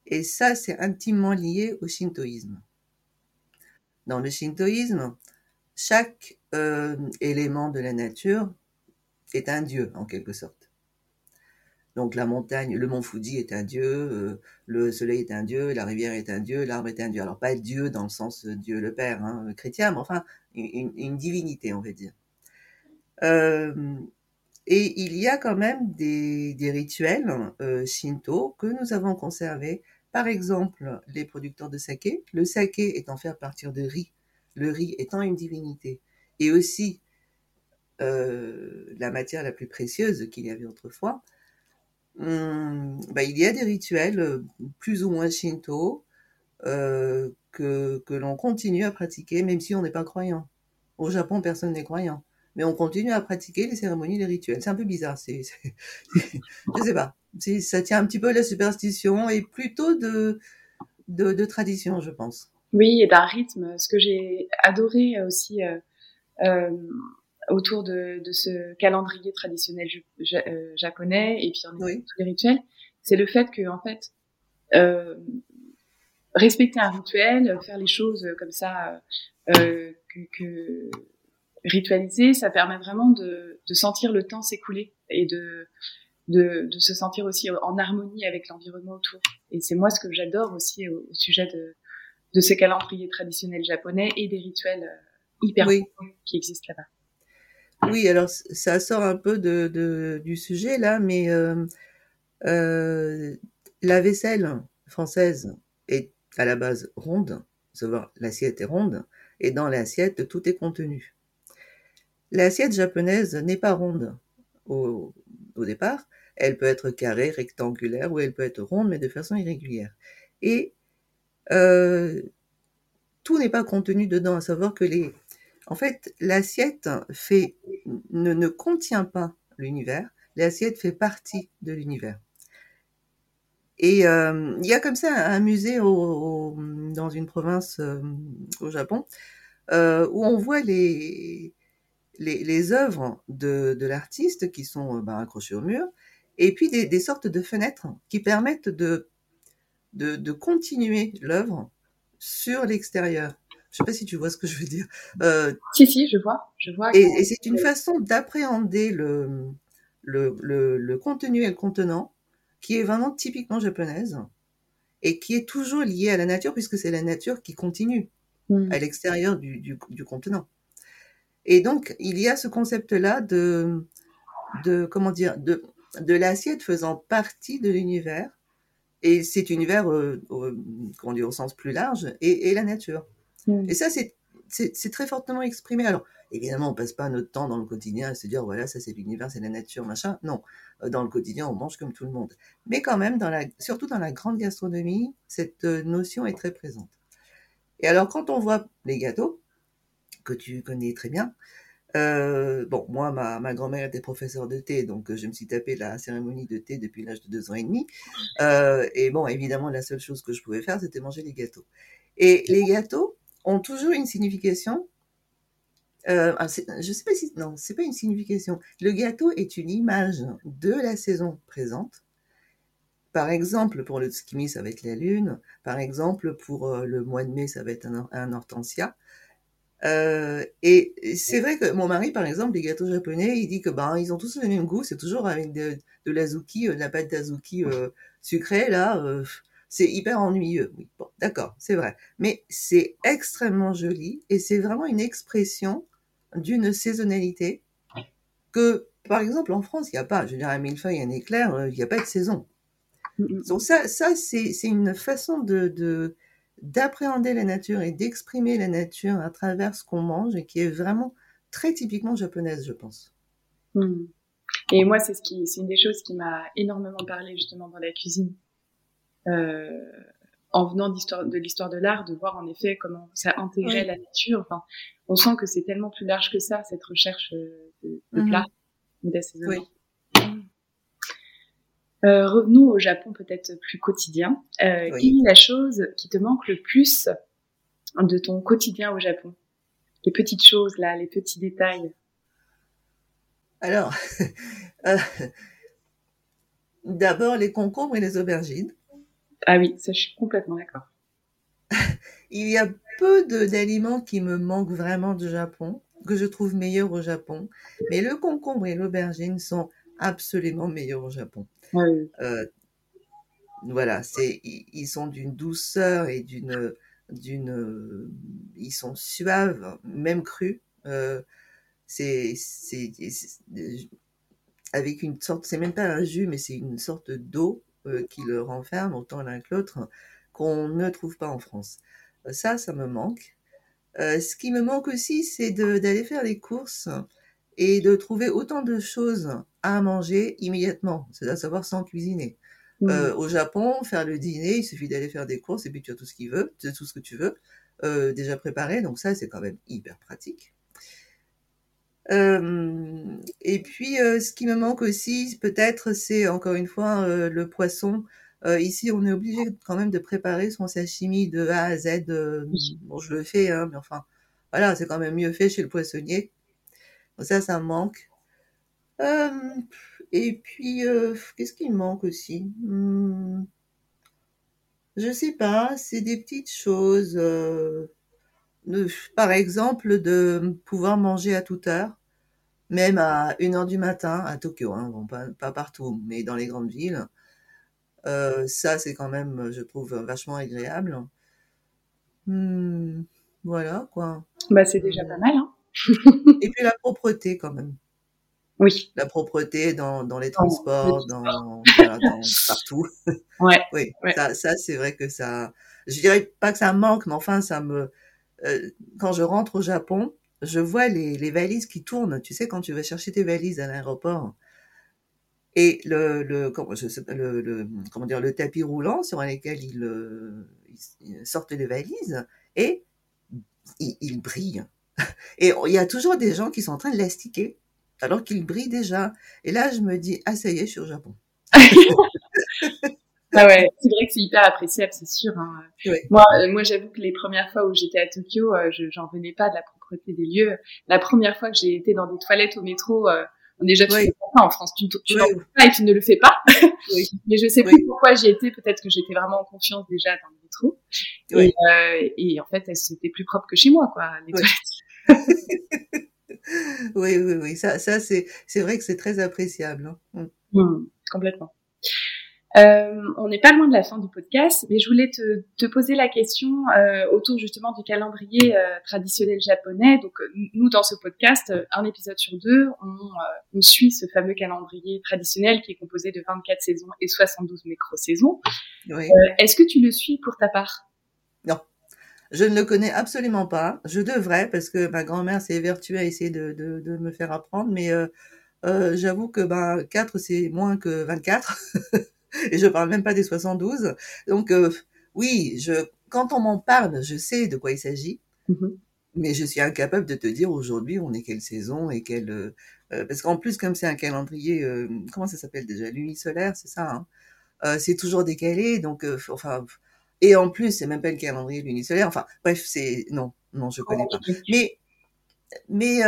Et ça, c'est intimement lié au shintoïsme. Dans le shintoïsme, chaque euh, élément de la nature est un dieu, en quelque sorte. Donc la montagne, le mont Fuji est un dieu, euh, le soleil est un dieu, la rivière est un dieu, l'arbre est un dieu. Alors pas dieu dans le sens Dieu le Père, hein, chrétien, mais enfin une, divinité, on va dire. Euh, et il y a quand même des, rituels shinto que nous avons conservés par exemple, les producteurs de saké, le saké étant fait à partir de riz, le riz étant une divinité, et aussi euh, la matière la plus précieuse qu'il y avait autrefois, hum, bah, il y a des rituels euh, plus ou moins shinto euh, que, que l'on continue à pratiquer, même si on n'est pas croyant. Au Japon, personne n'est croyant. Mais on continue à pratiquer les cérémonies, les rituels. C'est un peu bizarre. C'est, je sais pas ça tient un petit peu à la superstition et plutôt de, de, tradition, je pense. Oui, et d'un rythme. Ce que j'ai adoré aussi euh, autour de, ce calendrier traditionnel euh, japonais et puis en oui. tous les rituels, c'est le fait que en fait respecter un rituel, faire les choses comme ça, que, que, ritualiser, ça permet vraiment de, de sentir le temps s'écouler et de de, de, se sentir aussi en harmonie avec l'environnement autour. Et c'est moi ce que j'adore aussi au, sujet de, de ce calendrier traditionnel japonais et des rituels euh, hyper qui existent là-bas. Oui, alors ça sort un peu de, de du sujet là, mais euh, euh, la vaisselle française est à la base ronde, savoir l'assiette est ronde, et dans l'assiette tout est contenu. L'assiette japonaise n'est pas ronde au, au départ, elle peut être carrée, rectangulaire, ou elle peut être ronde, mais de façon irrégulière. Et euh, tout n'est pas contenu dedans, à savoir que les, en fait, l'assiette ne, ne contient pas l'univers. L'assiette fait partie de l'univers. Et euh, il y a comme ça un musée dans une province euh, au Japon euh, où on voit les, les, œuvres de, l'artiste qui sont bah, accrochées au mur et puis des, sortes de fenêtres qui permettent de, de, de continuer l'œuvre sur l'extérieur. Je sais pas si tu vois ce que je veux dire. Euh, si, si, je vois. Je vois et, et c'est une façon d'appréhender le, le, le, le, contenu et le contenant qui est vraiment typiquement japonaise et qui est toujours lié à la nature puisque c'est la nature qui continue mm. à l'extérieur du, du, du, contenant. Et donc, il y a ce concept-là de, de, comment dire, de, de l'assiette faisant partie de l'univers. Et cet univers, euh, dit au sens plus large, et, la nature. Mm. Et ça, c'est très fortement exprimé. Alors, évidemment, on passe pas notre temps dans le quotidien à se dire, voilà, ça c'est l'univers, c'est la nature, machin. Non, euh, dans le quotidien, on mange comme tout le monde. Mais quand même, dans la, surtout dans la grande gastronomie, cette euh, notion est très présente. Et alors, quand on voit les gâteaux, que tu connais très bien. Euh, bon, moi, ma, ma grand-mère était professeure de thé, donc je me suis tapé la cérémonie de thé depuis l'âge de deux ans et demi. Euh, et bon, évidemment, la seule chose que je pouvais faire, c'était manger les gâteaux. Et les gâteaux ont toujours une signification. Euh, ah, je sais pas si non, c'est pas une signification. Le gâteau est une image de la saison présente. Par exemple, pour le tsukimi, ça va être la lune. Par exemple, pour euh, le mois de mai, ça va être un, hortensia. Euh, et c'est vrai que mon mari, par exemple, les gâteaux japonais, il dit que ben ils ont tous le même goût, c'est toujours avec de, de l'azuki, euh, de la pâte d'azuki euh, sucrée là, euh, c'est hyper ennuyeux. Oui, bon, d'accord, c'est vrai, mais c'est extrêmement joli et c'est vraiment une expression d'une saisonnalité que, par exemple, en France, il n'y a pas. Je veux dire, un millefeuille, un éclair, il n'y a pas de saison. Donc ça, ça c'est c'est une façon de, de d'appréhender la nature et d'exprimer la nature à travers ce qu'on mange et qui est vraiment très typiquement japonaise, je pense. Hmm. Et moi, c'est ce qui, c'est une des choses qui m'a énormément parlé justement dans la cuisine, euh, en venant de l'histoire de l'art, de voir en effet comment ça intégrait la nature. Enfin, on sent que c'est tellement plus large que ça cette recherche euh, de, de plats, d'assaisonnement. Oui. Euh, revenons au Japon peut-être plus quotidien. Euh, Quelle est la chose qui te manque le plus de ton quotidien au Japon? Les petites choses là, les petits détails. Alors, euh, d'abord les concombres et les aubergines. Ah oui, ça je suis complètement d'accord. Il y a peu d'aliments qui me manquent vraiment du Japon, que je trouve meilleurs au Japon, mais le concombre et l'aubergine sont absolument meilleurs au Japon. Euh, voilà, c'est ils sont d'une douceur et d'une d'une ils sont suaves, même crus. Euh, c'est c'est avec une sorte, c'est même pas un jus, mais c'est une sorte d'eau euh, qui le renferme autant l'un que l'autre qu'on ne trouve pas en France. Ça, ça me manque. Euh, ce qui me manque aussi, c'est d'aller faire les courses et de trouver autant de choses à manger immédiatement, c'est à savoir sans cuisiner. Mmh. Euh, au Japon, faire le dîner, il suffit d'aller faire des courses et puis tu as tout ce qu'il veut, tout ce que tu veux, euh, déjà préparé, donc ça c'est quand même hyper pratique. Euh, et puis euh, ce qui me manque aussi, peut-être, c'est encore une fois euh, le poisson. ici, on est obligé quand même de préparer son sashimi de A à Z. bon, je le fais, hein, mais enfin, voilà, c'est quand même mieux fait chez le poissonnier ça, ça manque. Euh, et puis, euh, qu'est-ce qui manque aussi? Hmm, Je sais pas, c'est des petites choses. Euh, par exemple, de pouvoir manger à toute heure, même à 1 heure du matin à Tokyo, hein, bon, pas, pas, partout, mais dans les grandes villes. Euh, ça, c'est quand même, je trouve, vachement agréable. Hmm, voilà, quoi. Bah, c'est déjà pas mal, hein et puis la propreté quand même. Oui. La propreté dans, dans les transports, dans, voilà, dans partout. Ouais. oui. Ça, ça c'est vrai que ça. Je dirais pas que ça manque, mais enfin ça me. Euh, quand je rentre au Japon, je vois les, les valises qui tournent. Tu sais quand tu vas chercher tes valises à l'aéroport et le, le, comment, je sais, le, le, comment dire le tapis roulant sur lequel ils, euh, ils sortent les valises et il, il brille et il y a toujours des gens qui sont en train de l'astiquer alors qu'il brille déjà. Et là, je me dis, ah ça y est, je suis au Japon. ah ouais, c'est vrai que c'est hyper appréciable, c'est sûr. Hein. Moi, euh, moi j'avoue que les premières fois où j'étais à Tokyo, euh, je j'en venais pas de la propreté des lieux. La première fois que j'ai été dans des toilettes au métro, euh, déjà tu fais pas en France, tu, pas et tu ne le fais pas. Mais je sais plus pourquoi j'y étais. Peut-être que j'étais vraiment en confiance déjà dans le métro. Et, euh, et, en fait, c'était plus propre que chez moi, quoi. Les toilettes. oui, oui, oui. Ça, ça c'est, c'est vrai que c'est très appréciable. Hein. Mm. Mm, complètement. Euh, on n'est pas loin de la fin du podcast, mais je voulais te, te poser la question euh, autour justement du calendrier euh, traditionnel japonais. Donc nous, dans ce podcast, un épisode sur deux, on, on, suit ce fameux calendrier traditionnel qui est composé de 24 saisons et 72 micro-saisons. Oui. Est-ce que tu le suis pour ta part? Non. Je ne le connais absolument pas. Je devrais parce que ma grand-mère s'est évertuée à essayer de, de, de, me faire apprendre, mais j'avoue que ben 4 c'est moins que 24 et je parle même pas des 72. Donc euh, oui, je quand on m'en parle, je sais de quoi il s'agit. Mm-hmm. mais je suis incapable de te dire aujourd'hui on est quelle saison et quelle euh, euh, parce qu'en plus comme c'est un calendrier euh, comment ça s'appelle déjà? Solaire c'est ça hein? C'est toujours décalé donc enfin et en plus c'est même pas le calendrier lunisolaire enfin bref c'est non non je connais pas mais mais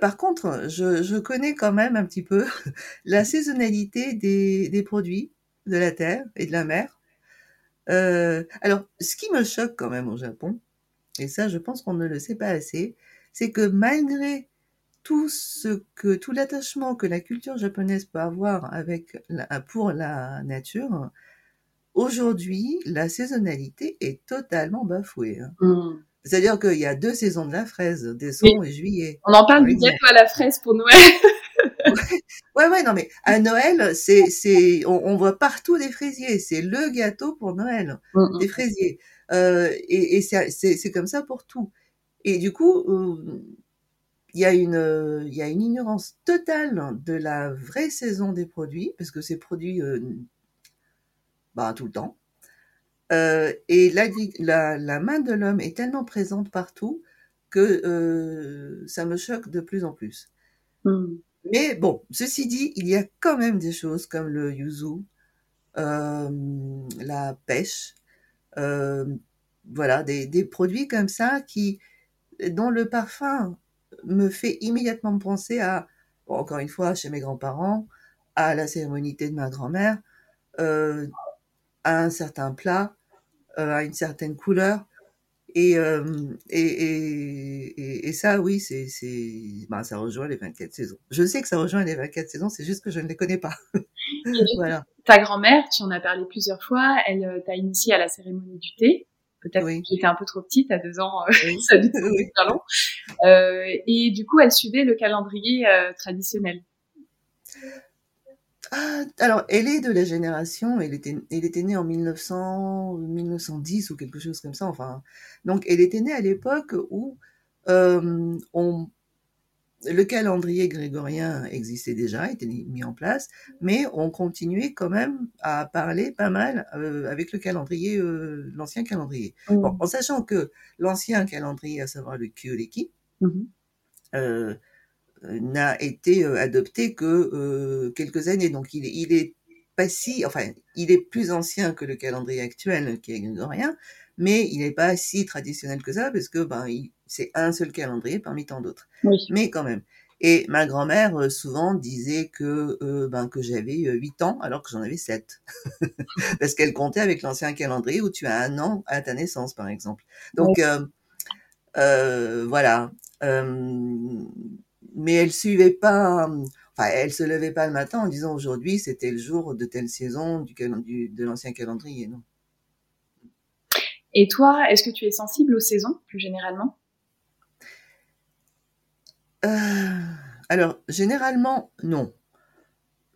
par contre je, connais quand même un petit peu la saisonnalité des, produits de la terre et de la mer alors ce qui me choque quand même au Japon et ça, je pense qu'on ne le sait pas assez, c'est que malgré tout ce que tout l'attachement que la culture japonaise peut avoir avec pour la nature, aujourd'hui, la saisonnalité est totalement bafouée. Hein. Mmh. C'est-à-dire qu'il y a deux saisons de la fraise, décembre et juillet. On en parle du gâteau à la fraise pour Noël. ouais, ouais, non, mais à Noël, c'est, c'est, on, voit partout des fraisiers. C'est le gâteau pour Noël, mmh, mmh. des fraisiers. Euh, et, et c'est comme ça pour tout. Et du coup, euh, il y a une il y a une ignorance totale de la vraie saison des produits parce que ces produits euh, bah, tout le temps euh, et la, la, la, main de l'homme est tellement présente partout que euh, ça me choque de plus en plus mmh. mais bon ceci dit il y a quand même des choses comme le yuzu la pêche euh, voilà, des, des, produits comme ça qui, dont le parfum me fait immédiatement penser à, encore une fois, chez mes grands-parents, à la cérémonie de ma grand-mère, euh, à un certain plat, euh, à une certaine couleur. Et, euh, et, et, et, ça, oui, c'est, c'est, bah, ça rejoint les 24 saisons. Je sais que ça rejoint les 24 saisons, c'est juste que je ne les connais pas. voilà. Ta grand-mère, tu en as parlé plusieurs fois, elle euh, t'a initié à la cérémonie du thé. Peut-être que j'étais un peu trop petite à deux ans, euh, ça a dû oui. long. Euh, et du coup, elle suivait le calendrier euh, traditionnel. Ah, alors, elle est de la génération, elle était, elle était née en 1900, 1910 ou quelque chose comme ça. Enfin, donc elle était née à l'époque où euh, on, le calendrier grégorien existait déjà, était mis en place, mais on continuait quand même à parler pas mal euh, avec le calendrier, euh, l'ancien calendrier. Mmh. Bon, en sachant que l'ancien calendrier, à savoir le Kyoleki, mmh. N'a été euh, adopté que euh, quelques années. Donc il, il est pas si, enfin, il est plus ancien que le calendrier actuel qui est grégorien, mais il n'est pas si traditionnel que ça parce que ben c'est un seul calendrier parmi tant d'autres. Oui. Mais quand même. Et ma grand-mère euh, souvent disait que euh, ben que j'avais 8 ans alors que j'en avais 7. parce qu'elle comptait avec l'ancien calendrier où tu as un an à ta naissance par exemple. Donc oui. euh, voilà. Mais elle suivait pas enfin, elle se levait pas le matin en disant aujourd'hui c'était le jour de telle saison du, du de l'ancien calendrier, non. Et toi, est-ce que tu es sensible aux saisons plus généralement? Euh, Alors, généralement, non.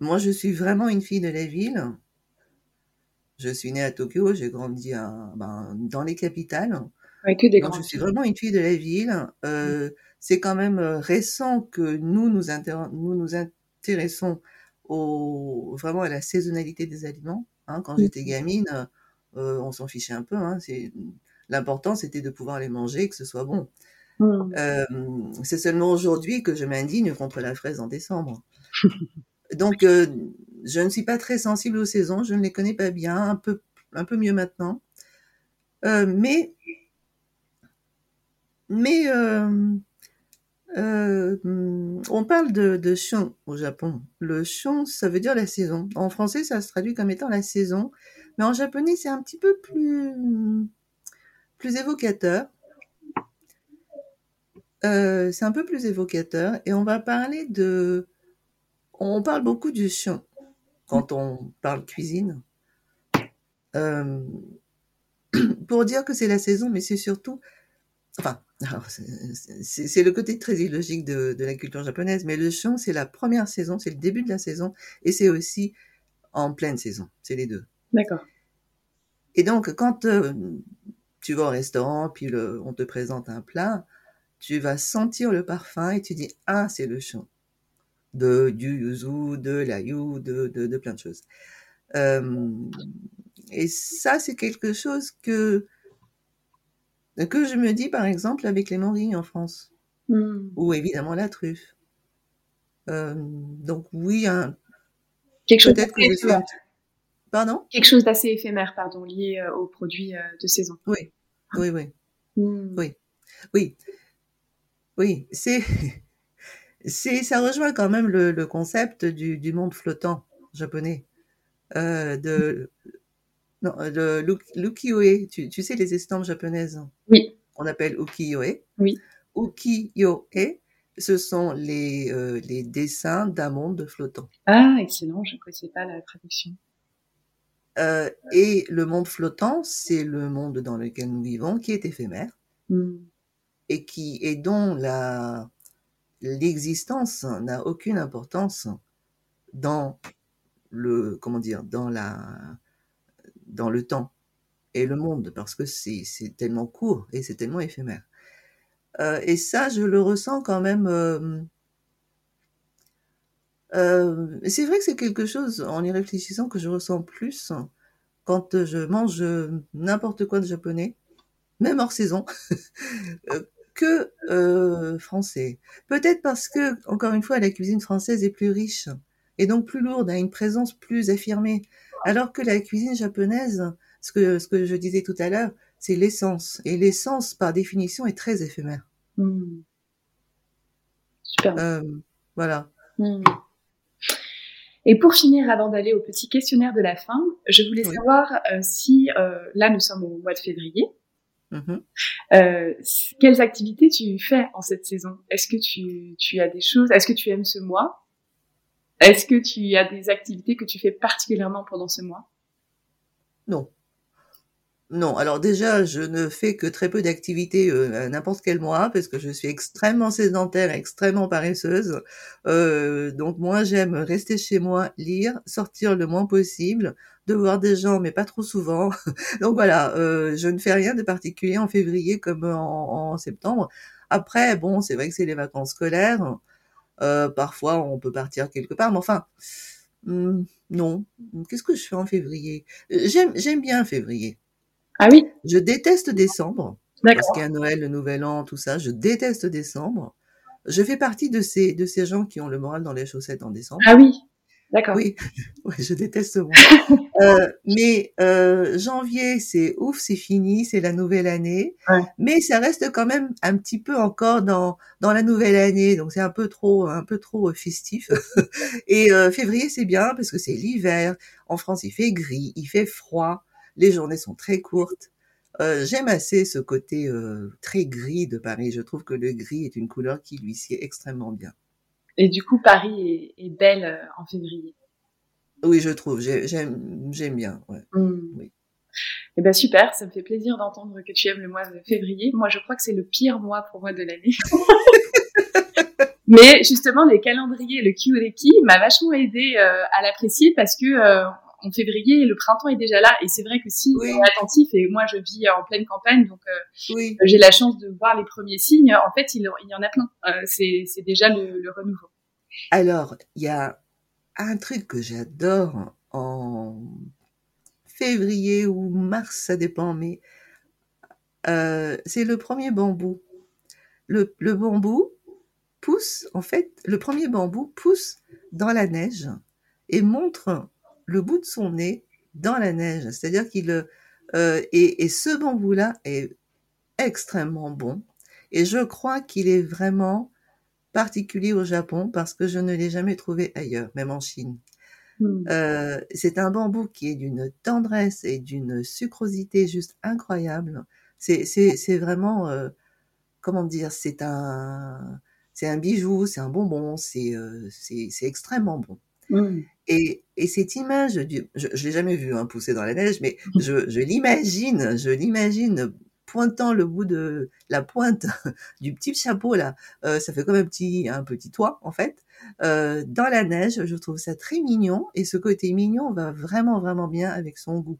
Moi, je suis vraiment une fille de la ville. Je suis née à Tokyo, j'ai grandi à, ben, dans les capitales. Ouais, que des Donc, je suis vraiment une fille de la ville. Euh, mmh c'est quand même euh, récent que nous nous, nous, nous intéressons au, vraiment à la saisonnalité des aliments. Hein. Quand j'étais gamine, euh, on s'en fichait un peu. Hein. L'important, c'était de pouvoir les manger, que ce soit bon. Mmh. Euh, c'est seulement aujourd'hui que je m'indigne contre la fraise en décembre. Donc, euh, je ne suis pas très sensible aux saisons, je ne les connais pas bien, un peu, un peu mieux maintenant. Euh, mais, mais euh, on parle de, de au Japon. Le shun, ça veut dire la saison. En français, ça se traduit comme étant la saison, mais en japonais, c'est un petit peu plus plus évocateur. Euh, c'est un peu plus évocateur, et on va parler de. On parle beaucoup du shun quand on parle cuisine. Euh, pour dire que c'est la saison, mais c'est surtout, enfin, c'est le côté très illogique de, de, la culture japonaise, mais le chant, c'est la première saison, c'est le début de la saison, et c'est aussi en pleine saison, c'est les deux. D'accord. Et donc, quand euh, tu vas au restaurant, puis le, on te présente un plat, tu vas sentir le parfum et tu dis, ah, c'est le chant. De, du yuzu, de l'ayu, de, de, de plein de choses. Euh, et ça, c'est quelque chose que que je me dis par exemple avec les morilles en France, hmm. ou évidemment la truffe. Euh, donc oui, un... quelque chose Pardon? Quelque chose d'assez éphémère, pardon, lié aux produits de saison. Oui, oui, oui, hmm. oui, oui, oui. C'est, c'est, ça rejoint quand même le, le concept du, du monde flottant japonais, euh, de non, le l'ukiyo-e, tu, tu, sais les estampes japonaises? Oui. Qu'on appelle ukiyo-e. Oui. Ukiyo-e, ce sont les, euh, les dessins d'un monde flottant. Ah, excellent, je ne connaissais pas la traduction. Euh, et le monde flottant, c'est le monde dans lequel nous vivons, qui est éphémère hmm. et qui et dont la l'existence n'a aucune importance dans le comment dire dans la dans le temps et le monde parce que c'est tellement court et c'est tellement éphémère. Euh, et ça, je le ressens quand même. Euh, euh, c'est vrai que c'est quelque chose, en y réfléchissant, que je ressens plus quand je mange n'importe quoi de japonais, même hors saison, que français. Peut-être parce que, encore une fois, la cuisine française est plus riche et donc plus lourde, a une présence plus affirmée. Alors que la cuisine japonaise, ce que, ce que je disais tout à l'heure, c'est l'essence. Et l'essence, par définition, est très éphémère. Hmm. Super. Euh, voilà. Hmm. Et pour finir, avant d'aller au petit questionnaire de la fin, je voulais savoir euh, si, euh, là nous sommes au mois de février, mm-hmm. euh, quelles activités tu fais en cette saison? Est-ce que tu, tu as des choses? Est-ce que tu aimes ce mois? Est-ce que tu as des activités que tu fais particulièrement pendant ce mois? Non. Non, alors déjà, je ne fais que très peu d'activités euh, n'importe quel mois parce que je suis extrêmement sédentaire, extrêmement paresseuse. Euh, donc moi, j'aime rester chez moi, lire, sortir le moins possible, de voir des gens, mais pas trop souvent. donc voilà, euh, je ne fais rien de particulier en février comme en, en septembre. Après, bon, c'est vrai que c'est les vacances scolaires. Euh, parfois, on peut partir quelque part, mais enfin, hmm, non. Qu'est-ce que je fais en février? J'aime, j'aime bien février. Ah oui? Je déteste décembre parce qu'il y a Noël, le Nouvel An, tout ça. Je déteste décembre. Je fais partie de ces de ces gens qui ont le moral dans les chaussettes en décembre. Ah oui. D'accord. Oui, ouais, je déteste moi. euh, mais euh, janvier, c'est ouf, c'est fini, c'est la nouvelle année. Ouais. Mais ça reste quand même un petit peu encore dans dans la nouvelle année, donc c'est un peu trop un peu trop festif. Et euh, février, c'est bien parce que c'est l'hiver. En France, il fait gris, il fait froid, les journées sont très courtes. Euh, J'aime assez ce côté euh, très gris de Paris. Je trouve que le gris est une couleur qui lui sied extrêmement bien. Et du coup, Paris est, est belle euh, en février. Oui, je trouve. J'aime bien. Ouais. Mmh. Oui. Eh ben super, ça me fait plaisir d'entendre que tu aimes le mois de février. Moi, je crois que c'est le pire mois pour moi de l'année. Mais justement, les calendriers, le Kyureki m'a vachement aidé euh, à l'apprécier parce que euh, en février, le printemps est déjà là. Et c'est vrai que si oui. on est attentif, et moi je vis en pleine campagne, donc euh, oui. j'ai la chance de voir les premiers signes. En fait, il, il y en a plein. Euh, c'est déjà le, le, renouveau. Alors, il y a un truc que j'adore en février ou mars, ça dépend, mais euh, c'est le premier bambou. Le, le bambou pousse, en fait, le premier bambou pousse dans la neige et montre le bout de son nez dans la neige. C'est-à-dire qu'il euh, et, et, ce bambou-là est extrêmement bon. Et je crois qu'il est vraiment particulier au Japon parce que je ne l'ai jamais trouvé ailleurs, même en Chine. Mmh. Euh, c'est un bambou qui est d'une tendresse et d'une sucrosité juste incroyable. C'est c'est vraiment euh, comment dire, c'est un c'est un bijou, c'est un bonbon, c'est c'est extrêmement bon. Mmh. Et, et, cette image, du, je, je l'ai jamais vu hein, pousser dans la neige, mais je, je l'imagine, je l'imagine pointant le bout de la pointe du petit chapeau là, euh, ça fait comme un petit un petit toit en fait, euh, dans la neige. Je trouve ça très mignon et ce côté mignon va vraiment vraiment bien avec son goût.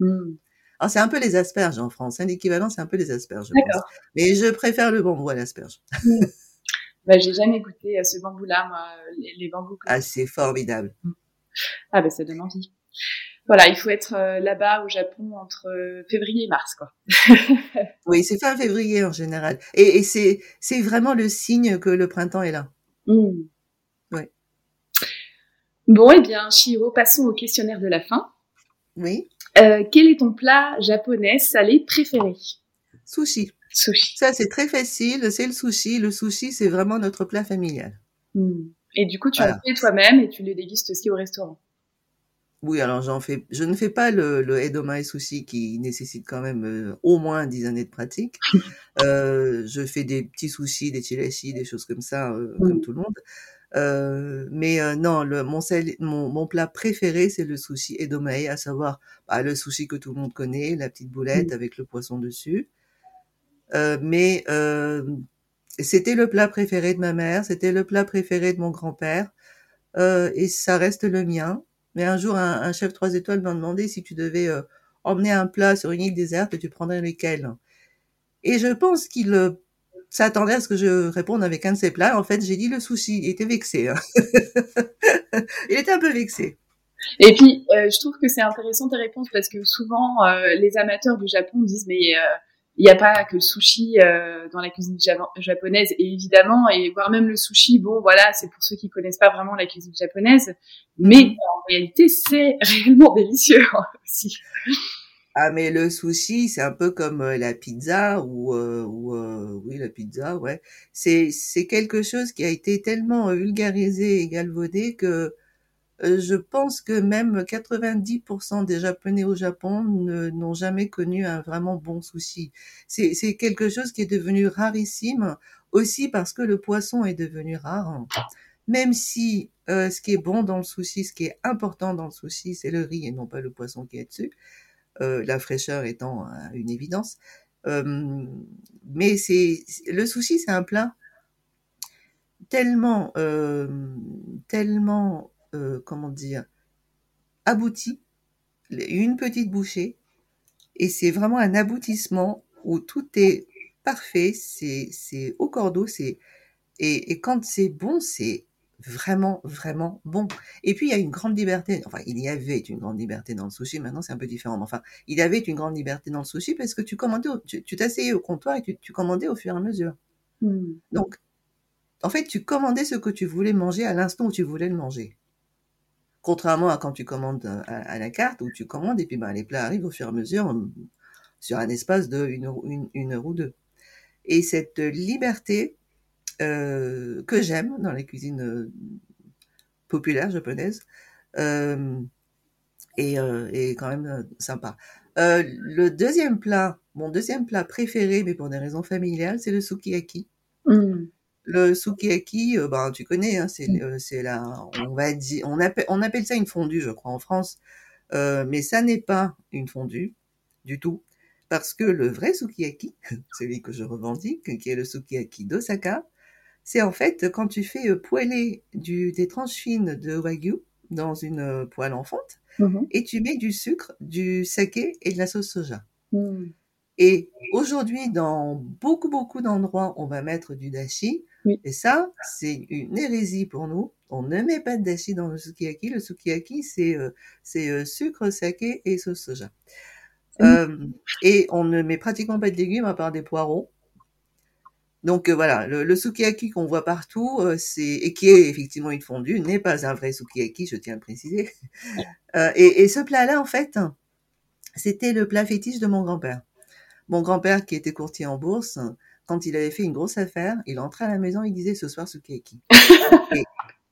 Mmh. Alors c'est un peu les asperges en France, hein, l'équivalent c'est un peu les asperges. Je pense. Mais je préfère le bambou à l'asperge. Bah, j'ai jamais goûté à ce bambou là, moi, les, les bambous. Ah c'est formidable. Ah ben ça donne envie. voilà, il faut être là-bas au Japon entre février et mars, quoi. oui, c'est fin février en général. Et, c'est, c'est vraiment le signe que le printemps est là. Mmh. Bon, eh bien, Shiro, passons au questionnaire de la fin. Oui. Euh, quel est ton plat japonais salé préféré? Sushi. Sushi. Ça, c'est très facile, c'est le sushi. Le sushi, c'est vraiment notre plat familial. Hmm. Et du coup, tu en fais toi-même et tu le dégustes aussi au restaurant. Oui, alors j'en fais. Je ne fais pas le, le sushi qui nécessite quand même euh, au moins dix années de pratique. euh, je fais des petits sushis, des chirashi, des choses comme ça, euh, comme hmm. tout le monde. Mais non, le, mon, mon, mon, plat préféré, c'est le sushi edomae, à savoir bah, le sushi que tout le monde connaît, la petite boulette avec le poisson dessus. Euh, mais euh, c'était le plat préféré de ma mère, c'était le plat préféré de mon grand-père, et ça reste le mien. Mais un jour, un, un chef trois étoiles m'a demandé si tu devais emmener un plat sur une île déserte, tu prendrais lequel? Et je pense qu'il s'attendait à ce que je réponde avec un de ses plats. En fait, j'ai dit le sushi. Il était vexé. Hein. il était un peu vexé. Et puis, euh, je trouve que c'est intéressant tes réponses parce que souvent, euh, les amateurs du Japon disent mais euh, il n'y a pas que le sushi dans la cuisine japonaise, et évidemment, et voire même le sushi, bon, voilà, c'est pour ceux qui connaissent pas vraiment la cuisine japonaise, mais mm-hmm. en réalité, c'est réellement délicieux aussi. Ah mais le sushi, c'est un peu comme euh, la pizza ou, euh, ou euh, oui la pizza, ouais. C'est c'est quelque chose qui a été tellement vulgarisé et galvaudé que je pense que même 90% des Japonais au Japon n'ont jamais connu un vraiment bon sushi. C'est quelque chose qui est devenu rarissime aussi parce que le poisson est devenu rare. Même si ce qui est bon dans le sushi, ce qui est important dans le sushi, c'est le riz et non pas le poisson qui est dessus. Euh, la fraîcheur étant une évidence. Euh, mais c'est le souci, c'est un plat tellement, euh, comment dire, abouti, une petite bouchée, et c'est vraiment un aboutissement où tout est parfait, c'est au cordeau, c'est et, et, quand c'est bon, c'est vraiment, vraiment bon. Et puis, il y a une grande liberté. Enfin, il y avait une grande liberté dans le sushi. Maintenant, c'est un peu différent. Mais enfin, il y avait une grande liberté dans le sushi parce que tu commandais, tu t'asseyais au comptoir et tu, tu, commandais au fur et à mesure. Hmm. Donc, en fait, tu commandais ce que tu voulais manger à l'instant où tu voulais le manger. Contrairement à quand tu commandes euh, à, la carte, où tu commandes et puis ben, les plats arrivent au fur et à mesure sur un espace de une, une heure ou deux. Et cette liberté, euh, que j'aime dans la cuisine euh, populaire japonaise et, quand même sympa. le deuxième plat, mon deuxième plat préféré, mais pour des raisons familiales, c'est le sukiyaki. Mmh. Le sukiyaki, ben, tu connais, hein, c'est mmh. c'est la, on va dire, on appelle, on appelle ça une fondue, je crois, en France, mais ça n'est pas une fondue du tout, parce que le vrai sukiyaki, celui que je revendique, qui est le sukiyaki d'Osaka, c'est en fait quand tu fais euh, poêler du, des tranches fines de wagyu dans une euh, poêle en fonte mmh et tu mets du sucre, du saké et de la sauce soja. Mmh. Et aujourd'hui, dans beaucoup, beaucoup d'endroits, on va mettre du dashi. Et ça, c'est une hérésie pour nous. On ne met pas de dashi dans le sukiyaki. Le sukiyaki, c'est euh, sucre, saké et sauce soja. Mmh. et on ne met pratiquement pas de légumes à part des poireaux. Donc euh, voilà, le, le sukiyaki qu'on voit partout, euh, c'est et qui est effectivement une fondue, n'est pas un vrai sukiyaki, je tiens à le préciser. Euh, et, et, ce plat-là, en fait, c'était le plat fétiche de mon grand-père. Mon grand-père, qui était courtier en bourse, quand il avait fait une grosse affaire, il entrait à la maison, il disait ce soir sukiyaki. et,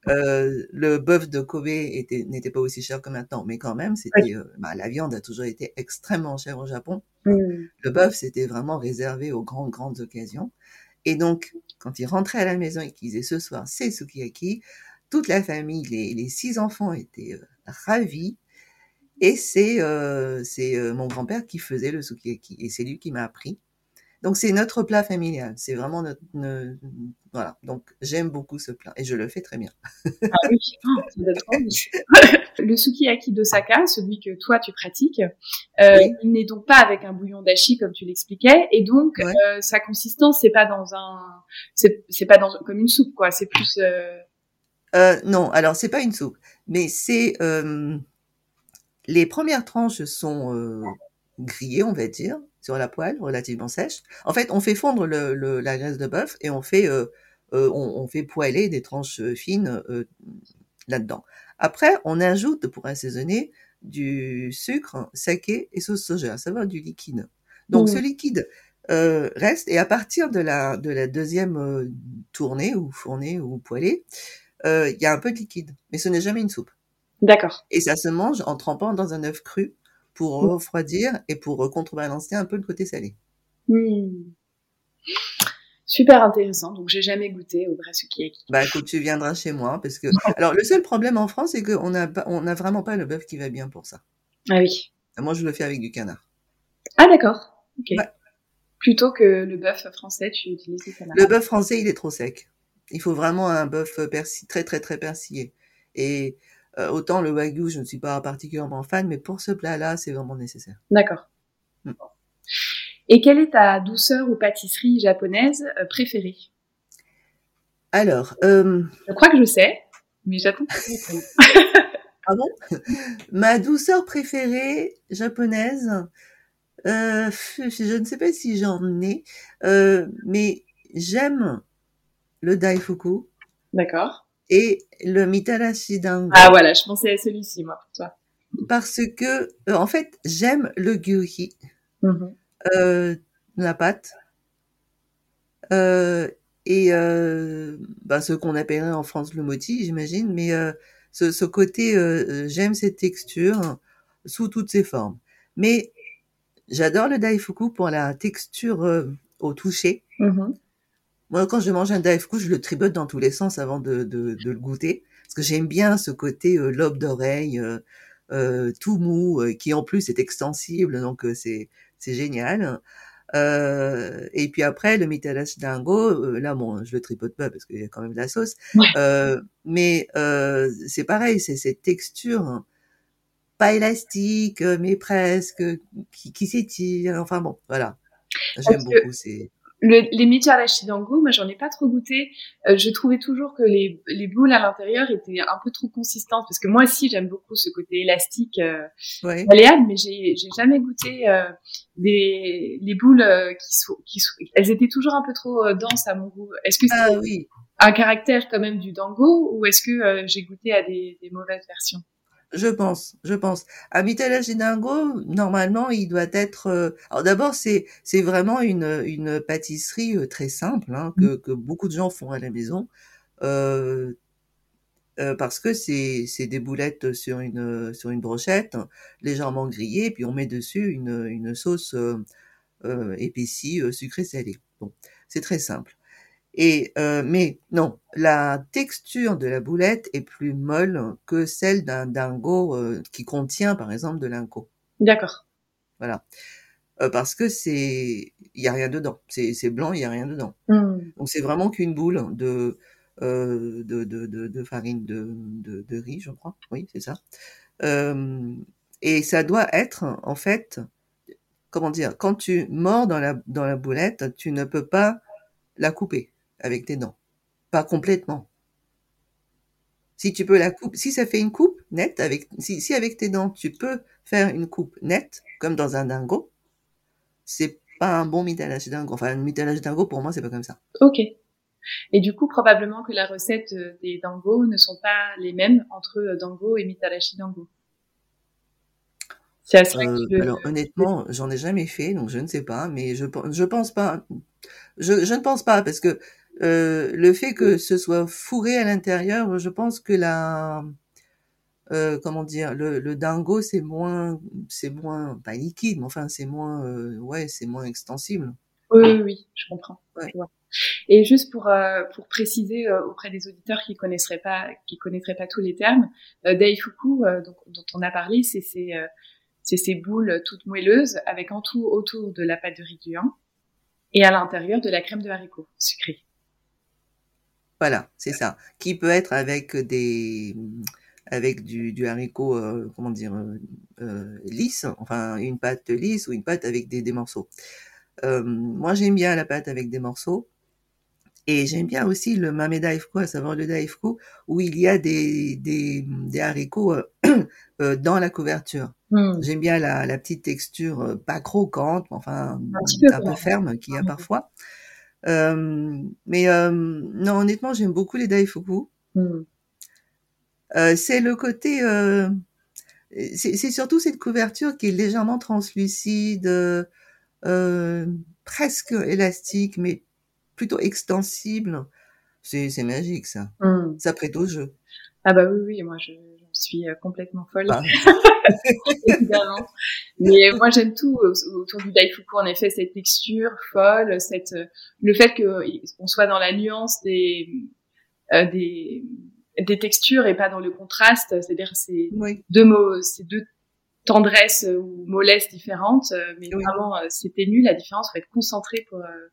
le bœuf de Kobe était n'était pas aussi cher que maintenant, mais quand même, c'était bah, la viande a toujours été extrêmement chère au Japon. Mmh. Le bœuf, c'était vraiment réservé aux grandes grandes occasions. Et donc, quand il rentrait à la maison et qu'il disait ce soir, c'est sukiyaki, toute la famille, les, six enfants étaient euh, ravis. Et c'est euh, c'est euh, mon grand-père qui faisait le sukiyaki. Et c'est lui qui m'a appris. Donc c'est notre plat familial. C'est vraiment notre, voilà. Donc j'aime beaucoup ce plat et je le fais très bien. ah oui, le sukiyaki d'Osaka, celui que toi tu pratiques, euh, il n'est donc pas avec un bouillon d'ashi comme tu l'expliquais, et donc euh, sa consistance c'est pas dans un, c'est pas dans comme une soupe quoi. C'est plus. Euh, non, alors c'est pas une soupe, mais c'est les premières tranches sont grillées, on va dire, sur la poêle, relativement sèche. En fait, on fait fondre le, la graisse de bœuf et on fait, on, on, fait poêler des tranches fines là-dedans. Après, on ajoute pour assaisonner du sucre, saké et sauce soja, ça va du liquide. Donc ce liquide euh, reste et à partir de la de la deuxième euh, tournée ou fournée ou poêlée, euh, il y a un peu de liquide, mais ce n'est jamais une soupe. D'accord. Et ça se mange en trempant dans un œuf cru pour mmh. refroidir et pour contrebalancer un peu le côté salé. Mmh. Super intéressant. Donc, j'ai jamais goûté au vrai sukiyaki. Bah, écoute, tu viendras chez moi parce que, alors, le seul problème en France, c'est qu'on a, on a vraiment pas le bœuf qui va bien pour ça. Ah oui. Moi, je le fais avec du canard. Ah, d'accord. Ok. Plutôt que le bœuf français, tu utilises du canard. Le bœuf français, il est trop sec. Il faut vraiment un bœuf très, très, très persillé. Et euh, autant le wagyu, je ne suis pas particulièrement fan, mais pour ce plat-là, c'est vraiment nécessaire. D'accord. Mm. Et quelle est ta douceur ou pâtisserie japonaise euh, préférée? Alors, euh... je crois que je sais, mais j'attends. ah bon? Ma douceur préférée japonaise, euh, je ne sais pas si j'en ai, euh, mais j'aime le daifuku. D'accord. Et le mitarashi dango. Ah voilà, je pensais à celui-ci moi pour toi. Parce que, euh, en fait, j'aime le gyuhi. Mm euh, la pâte euh, et euh, bah, ce qu'on appellerait en France le moti, j'imagine, mais euh, ce, ce, côté, euh, j'aime cette texture sous toutes ses formes. Mais j'adore le daifuku pour la texture au toucher. Mm-hmm. Moi, quand je mange un daifuku, je le tribote dans tous les sens avant de, de, de le goûter, parce que j'aime bien ce côté lobe d'oreille, tout mou, qui en plus est extensible, donc c'est c'est génial. Euh, et puis après, le mitarashi dango, euh, là, bon, je le tripote pas parce qu'il y a quand même de la sauce. Euh, mais euh, c'est pareil, c'est cette texture pas élastique, mais presque, qui, qui s'étire. Enfin bon, voilà. J'aime beaucoup ces le, les mitarashi dango, moi j'en ai pas trop goûté. Euh, je trouvais toujours que les, les boules à l'intérieur étaient un peu trop consistantes parce que moi aussi j'aime beaucoup ce côté élastique euh, malléable, mais j'ai jamais goûté euh, des les boules euh, qui sont qui sont elles étaient toujours un peu trop euh, denses à mon goût. Est-ce que c'est ah, oui. un caractère quand même du dango ou est-ce que j'ai goûté à des, des mauvaises versions? Je pense, je pense. À Dingo, normalement, il doit être. Euh, alors d'abord, c'est c'est vraiment une une pâtisserie euh, très simple hein, que mmh. que beaucoup de gens font à la maison, euh, euh, parce que c'est c'est des boulettes sur une sur une brochette légèrement grillées, puis on met dessus une une sauce euh, épaissie sucrée salée. Bon, c'est très simple. Et euh, mais non, la texture de la boulette est plus molle que celle d'un dingo euh, qui contient par exemple de l'inco. D'accord. Voilà. Euh, parce que c'est il y a rien dedans. C'est c'est blanc, il y a rien dedans. Mmh. Donc c'est vraiment qu'une boule de euh, de, de, de, de, farine de, de, de, riz, je crois. Oui, c'est ça. Euh, et ça doit être, en fait, comment dire, quand tu mords dans la, dans la boulette, tu ne peux pas la couper avec tes dents. Pas complètement. Si tu peux la couper, si ça fait une coupe nette avec, si, si avec tes dents tu peux faire une coupe nette, comme dans un dingo, c'est pas un bon mitalage dingo. Enfin, un mitalage dingo pour moi c'est pas comme ça. Ok. Et du coup, probablement que la recette euh, des dango ne sont pas les mêmes entre euh, dango et mitalashi dango. C'est assez euh, alors honnêtement, j'en ai jamais fait, donc je ne sais pas, mais je je pense pas. Je, je ne pense pas parce que euh, le fait que ce soit fourré à l'intérieur, je pense que la euh, comment dire, le, le dingo c'est moins, c'est moins pas liquide, mais enfin c'est moins, euh, ouais, c'est moins extensible. Oui, oui, oui, je comprends. Ouais. Et juste pour euh, pour préciser euh, auprès des auditeurs qui connaisseraient pas, qui connaîtraient pas tous les termes, daifuku, dont, dont, on a parlé, c'est ces c'est ces boules toutes moelleuses avec en tout autour de la pâte de riz et à l'intérieur de la crème de haricot sucrée. Voilà, c'est ça. Qui peut être avec des avec du, du haricot, euh, comment dire, euh, euh, lisse, enfin une pâte lisse ou une pâte avec des, des morceaux. Euh, moi, j'aime bien la pâte avec des morceaux. Et j'aime bien aussi le mame daifko, à savoir le daifko, où il y a des, des, des haricots dans la couverture. Mmh. J'aime bien la, la, petite texture pas croquante, enfin un, peu, ferme qu'il y a parfois. Euh, mais euh, non, honnêtement, j'aime beaucoup les Daifuku. Mm. Euh, c'est le côté, euh, c'est surtout cette couverture qui est légèrement translucide, euh, presque élastique, mais plutôt extensible. C'est magique ça. Mm. Ça prête au jeu. Ah bah oui, oui, moi je, suis complètement folle. Ah. Mais moi j'aime tout autour du Daifuku en effet cette texture folle, cette le fait que qu'on soit dans la nuance des des des textures et pas dans le contraste. C'est-à-dire c'est deux mots, c'est deux tendresses ou mollesses différentes, euh, mais vraiment euh, c'est ténu. La différence faut être concentré pour euh,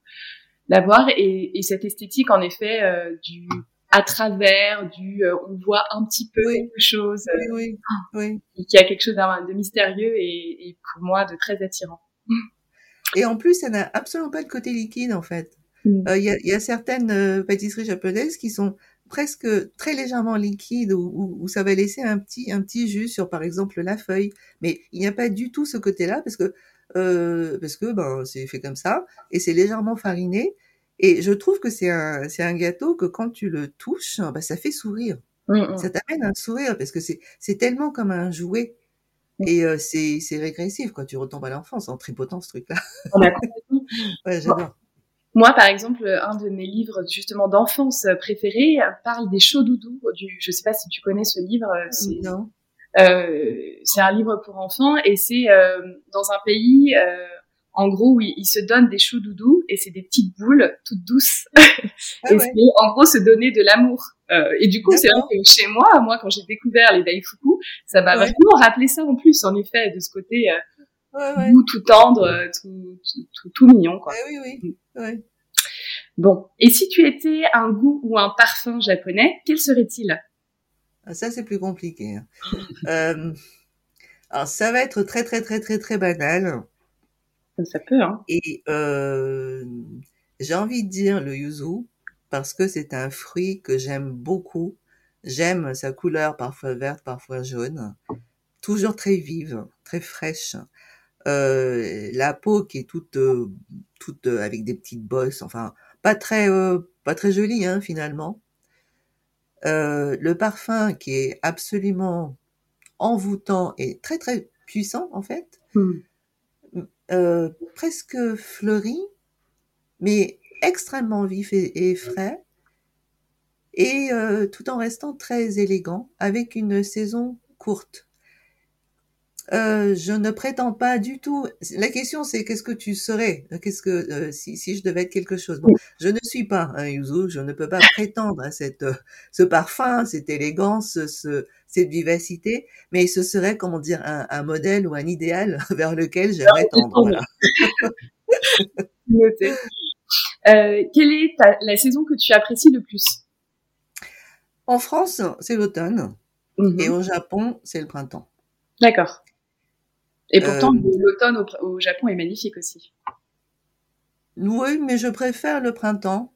la voir et, et, cette esthétique en effet du à travers, du on voit un petit peu quelque chose, oui, oui, qui a quelque chose de mystérieux et, et, pour moi de très attirant. Et en plus, ça n'a absolument pas de côté liquide en fait. Mm. Il y, a, y, a, certaines pâtisseries japonaises qui sont presque très légèrement liquide où, où, ça va laisser un petit un petit jus sur par exemple la feuille mais il n'y a pas du tout ce côté là parce que euh, parce que ben c'est fait comme ça et c'est légèrement fariné et je trouve que c'est un c'est un gâteau que quand tu le touches ben, ça fait sourire mmh, mmh. ça t'amène un sourire parce que c'est c'est tellement comme un jouet mmh. et euh, c'est c'est régressif quoi tu retombes à l'enfance en tripotant ce truc là ouais j'adore moi, par exemple, un de mes livres justement d'enfance préférés parle des chauds doudous. Du, je sais pas si tu connais ce livre. Euh, c'est, non. Euh, c'est un livre pour enfants et c'est euh, dans un pays, euh, en gros, où ils, se donnent des chauds doudous et c'est des petites boules toutes douces. Ah et c'est en gros se donner de l'amour. Euh, et du coup, c'est vrai que chez moi, moi, quand j'ai découvert les Daifuku, ça m'a vraiment rappelé ça en plus, en effet, de ce côté ouais, tout tendre, tout, tout, tout, mignon. Quoi. oui, oui. Ouais. Bon, et si tu étais un goût ou un parfum japonais, quel serait-il? Ah, Ça, c'est plus compliqué. Hein. euh, alors, ça va être très, très, très, très, très banal. Ça peut, hein. Et euh, j'ai envie de dire le yuzu, parce que c'est un fruit que j'aime beaucoup. J'aime sa couleur, parfois verte, parfois jaune. Toujours très vive, très fraîche. Euh, la peau qui est toute, euh, toute euh, avec des petites bosses, enfin pas très, pas très jolie hein, finalement. le parfum qui est absolument envoûtant et très très puissant en fait, hmm. presque fleuri, mais extrêmement vif et, frais, et tout en restant très élégant, avec une saison courte. Euh, je ne prétends pas du tout. La question, c'est qu'est-ce que tu serais? Qu'est-ce que euh, si, si je devais être quelque chose? Bon, je ne suis pas un yuzu. Je ne peux pas prétendre à cette euh, ce parfum, cette élégance, ce, cette vivacité. Mais ce serait, comment dire, un, un modèle ou un idéal vers lequel j'aimerais tendre. Voilà. Euh, quelle est ta, la saison que tu apprécies le plus? En France, c'est l'automne. Mmh et au Japon, c'est le printemps. D'accord. Et pourtant, euh, l'automne au, Japon est magnifique aussi. Oui, mais je préfère le printemps.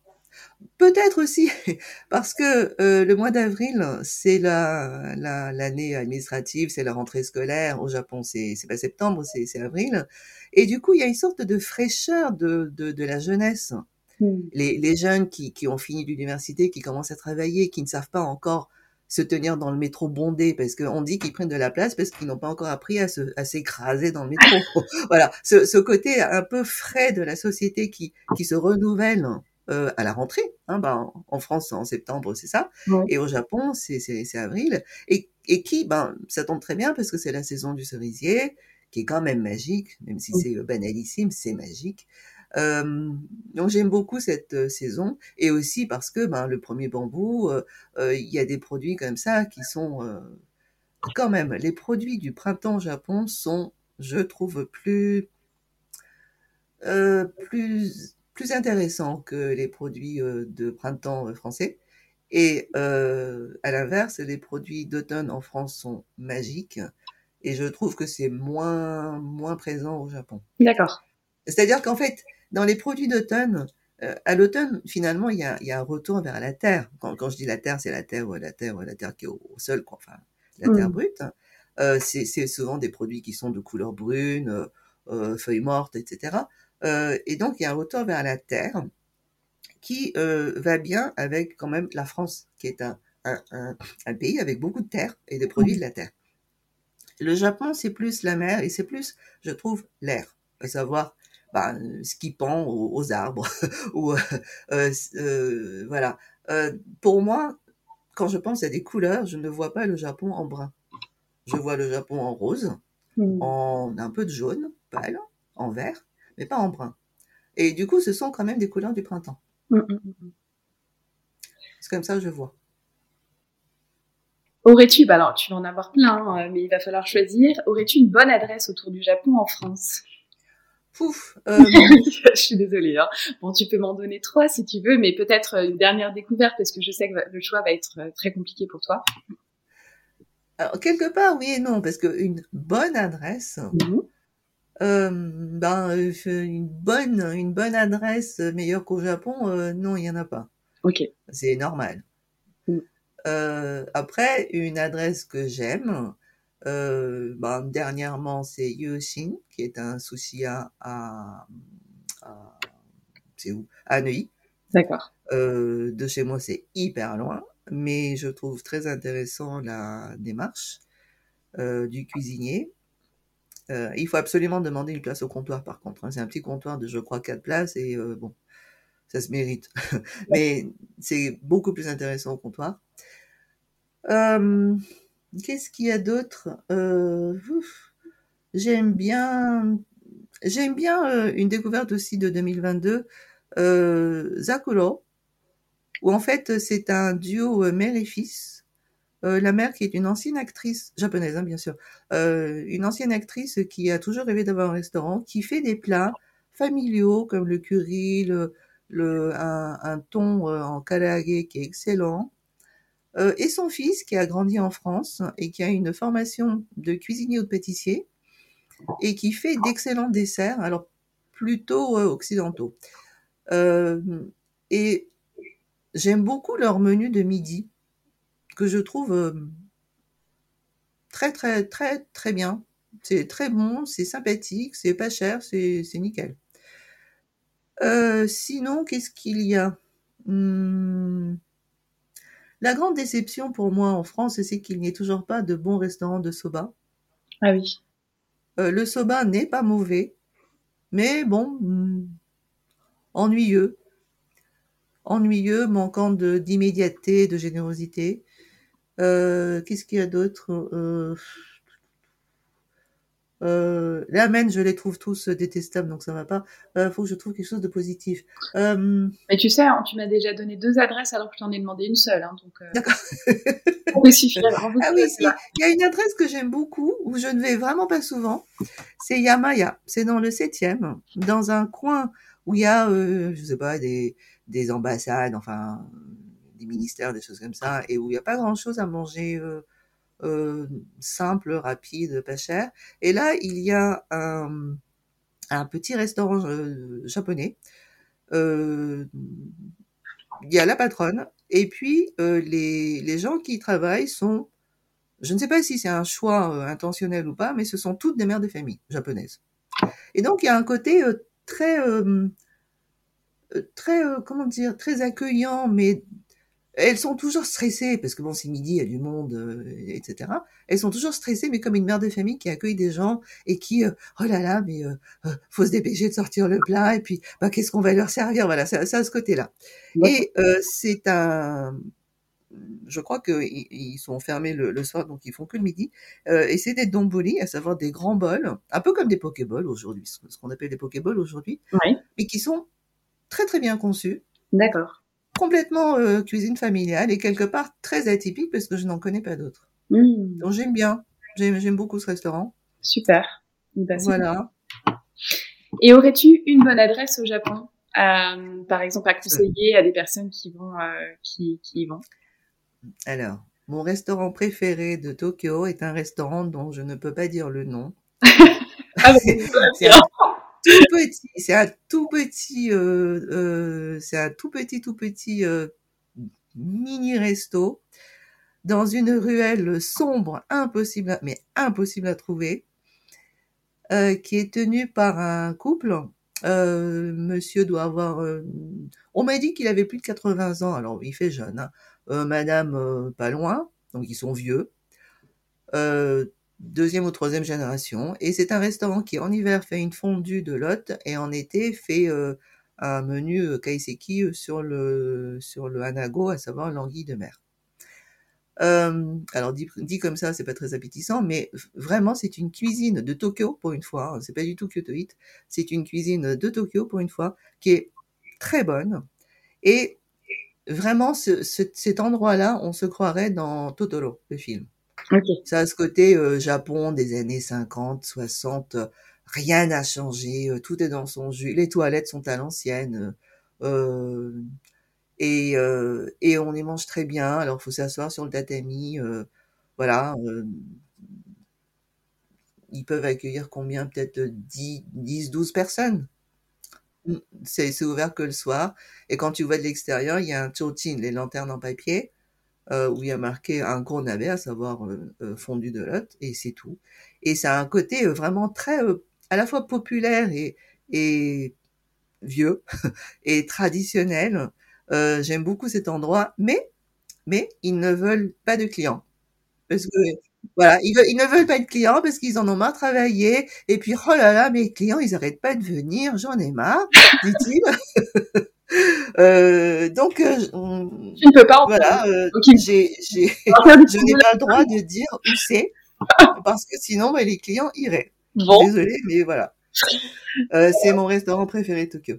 Peut-être aussi parce que euh, le mois d'avril, c'est la l'année administrative, c'est la rentrée scolaire. Au Japon, c'est pas septembre, c'est avril. Et du coup, il y a une sorte de fraîcheur de de, de la jeunesse. Hmm. Les, les jeunes qui, qui ont fini l'université, qui commencent à travailler, qui ne savent pas encore se tenir dans le métro bondé parce qu'on dit qu'ils prennent de la place parce qu'ils n'ont pas encore appris à se à s'écraser dans le métro. voilà, ce, ce, côté un peu frais de la société qui qui se renouvelle euh, à la rentrée. Hein, ben, en France en septembre c'est ça, et au Japon c'est c'est avril et et qui ben ça tombe très bien parce que c'est la saison du cerisier qui est quand même magique, même si c'est banalissime, c'est magique. Euh, donc j'aime beaucoup cette euh, saison et aussi parce que ben, le premier bambou, euh, euh, il y a des produits comme ça qui sont quand même les produits du printemps au Japon sont, je trouve, plus plus plus intéressants que les produits de printemps français. Et à l'inverse, les produits d'automne en France sont magiques et je trouve que c'est moins moins présent au Japon. D'accord. C'est-à-dire qu'en fait, dans les produits d'automne, euh, à l'automne, finalement, il y a, y a, un retour vers la terre. Quand, quand je dis la terre, c'est la terre, ou la terre, ou la terre qui est au, sol, quoi, enfin, la terre mmh. brute. c'est souvent des produits qui sont de couleur brune, feuilles mortes, etc. et donc il y a un retour vers la terre qui va bien avec quand même la France, qui est un, un, un, pays avec beaucoup de terre et des produits de la terre. Le Japon, c'est plus la mer et c'est plus, je trouve, l'air, à savoir bah, ce qui pend aux, arbres. ou euh, euh, voilà. Euh, pour moi, quand je pense à des couleurs, je ne vois pas le Japon en brun. Je vois le Japon en rose, mmh. en un peu de jaune, pâle, en vert, mais pas en brun. Et du coup, ce sont quand même des couleurs du printemps. Mmh, mmh, c'est comme ça que je vois. Aurais-tu, bah alors tu vas en avoir plein, hein, mais il va falloir choisir. Aurais-tu une bonne adresse autour du Japon en France? Pouf. Euh, je suis désolée. Hein. Bon, tu peux m'en donner trois si tu veux, mais peut-être une dernière découverte parce que je sais que le choix va être euh, très compliqué pour toi. Alors, quelque part, oui et non, parce qu'une bonne adresse, mhm. euh, ben, une bonne, une bonne adresse meilleure qu'au Japon, non, il y en a pas. Ok. C'est normal. Mm. après, une adresse que j'aime, euh, bah, dernièrement, c'est Yushin, qui est un soucia à, à c'est où? À Neuilly. D'accord. Euh, de chez moi, c'est hyper loin, mais je trouve très intéressant la démarche euh, du cuisinier. Euh, il faut absolument demander une place au comptoir, par contre. Hein. C'est un petit comptoir de, je crois, quatre places, et bon, ça se mérite. mais c'est beaucoup plus intéressant au comptoir. Euh, Qu'est-ce qu'il y a d'autre? Euh, J'aime bien, j'aime bien euh, une découverte aussi de 2022, euh, Zakuro, où en fait c'est un duo euh, mère et fils. La mère qui est une ancienne actrice japonaise, hein, bien sûr, une ancienne actrice qui a toujours rêvé d'avoir un restaurant, qui fait des plats familiaux comme le curry, le, le un, un thon en karaage qui est excellent. Euh, et son fils qui a grandi en France et qui a une formation de cuisinier ou de pâtissier et qui fait d'excellents desserts, alors plutôt euh, occidentaux. Euh, et j'aime beaucoup leur menu de midi que je trouve très très très très bien. C'est très bon, c'est sympathique, c'est pas cher, c'est nickel. sinon, qu'est-ce qu'il y a? Hmm, la grande déception pour moi en France, c'est qu'il n'y ait toujours pas de bons restaurants de soba. Ah oui. Euh, le soba n'est pas mauvais, mais bon, hmm, ennuyeux. Ennuyeux, manquant d'immédiateté, de, générosité. Euh, Qu'est-ce qu'il y a d'autre? Euh, euh, les amènes, je les trouve tous détestables, donc ça va pas. Euh, faut que je trouve quelque chose de positif. Euh... Mais tu sais, hein, tu m'as déjà donné deux adresses alors que je t'en ai demandé une seule. Hein, donc, euh... D'accord. ah oui, il y a une adresse que j'aime beaucoup, où je ne vais vraiment pas souvent. C'est Yamaya. C'est dans le septième, dans un coin où il y a, euh, je sais pas, des, des ambassades, enfin, des ministères, des choses comme ça, et où il n'y a pas grand chose à manger. Euh, simple, rapide, pas cher. Et là, il y a un, un petit restaurant euh, japonais. Euh, il y a la patronne et puis les, les gens qui y travaillent sont, je ne sais pas si c'est un choix intentionnel ou pas, mais ce sont toutes des mères de famille japonaises. Et donc il y a un côté très très comment dire très accueillant mais elles sont toujours stressées, parce que bon, c'est midi, il y a du monde, euh, etc. Elles sont toujours stressées, mais comme une mère de famille qui accueille des gens et qui, euh, oh là là, mais euh, faut se dépêcher de sortir le plat, et puis, bah, qu'est-ce qu'on va leur servir? Voilà, c'est à ce côté-là. Et c'est un... Je crois qu'ils ils sont fermés le, soir, donc ils font que le midi. et c'est des domboli, à savoir des grands bols, un peu comme des pokéballs aujourd'hui, ce qu'on appelle des pokéballs aujourd'hui, oui. mais qui sont très très bien conçus. D'accord complètement euh, cuisine familiale et quelque part très atypique parce que je n'en connais pas d'autres. Mmh. Donc j'aime bien, j'aime beaucoup ce restaurant. Super. Ben, voilà. Et aurais-tu une bonne adresse au Japon, euh, par exemple à conseiller à des personnes qui vont, euh, qui, qui y vont? Alors, mon restaurant préféré de Tokyo est un restaurant dont je ne peux pas dire le nom. ah, c'est tout petit, c'est un tout petit, euh, euh, tout petit, euh, mini resto dans une ruelle sombre, impossible, mais impossible à trouver, qui est tenue par un couple. Monsieur doit avoir, on m'a dit qu'il avait plus de 80 ans, alors il fait jeune. Hein. Madame pas loin, donc ils sont vieux. Deuxième ou troisième génération. Et c'est un restaurant qui en hiver fait une fondue de lotte et en été fait un menu kaiseki sur le sur le hanago, à savoir l'anguille de mer. Euh, alors dit, comme ça, c'est pas très appétissant, mais vraiment c'est une cuisine de Tokyo pour une fois. Hein, c'est pas du tout kyotoite. C'est une cuisine de Tokyo pour une fois qui est très bonne. Et vraiment, ce, ce, cet endroit-là, on se croirait dans Totoro, le film. Okay. Ça a ce côté euh, Japon des années 50, 60. rien n'a changé, euh, tout est dans son jus. Les toilettes sont à l'ancienne. Euh, et, euh, et on les mange très bien. Alors, il faut s'asseoir sur le tatami. Euh, voilà. Euh, ils peuvent accueillir combien? Peut-être 10, 10, 12 personnes. Mmh, c'est ouvert que le soir. Et quand tu vois de l'extérieur, il y a un chochin, les lanternes en papier, euh, où il y a marqué un gros navet, à savoir euh, fondu de lot, et c'est tout. Et ça a un côté vraiment très, à la fois populaire et, et vieux et traditionnel. Euh, J'aime beaucoup cet endroit, mais, mais ils ne veulent pas de clients. Parce que, voilà, ils, veulent, ils ne veulent pas de clients parce qu'ils en ont marre travailler. Et puis, oh là là, mes clients, ils arrêtent pas de venir, j'en ai marre, dit-il. euh, donc, euh, tu ne peux pas. Voilà, euh, j'ai, j'ai, je n'ai pas le droit de dire où c'est parce que sinon, bah, les clients iraient. Bon. Désolée, mais voilà. C'est mon restaurant préféré Tokyo.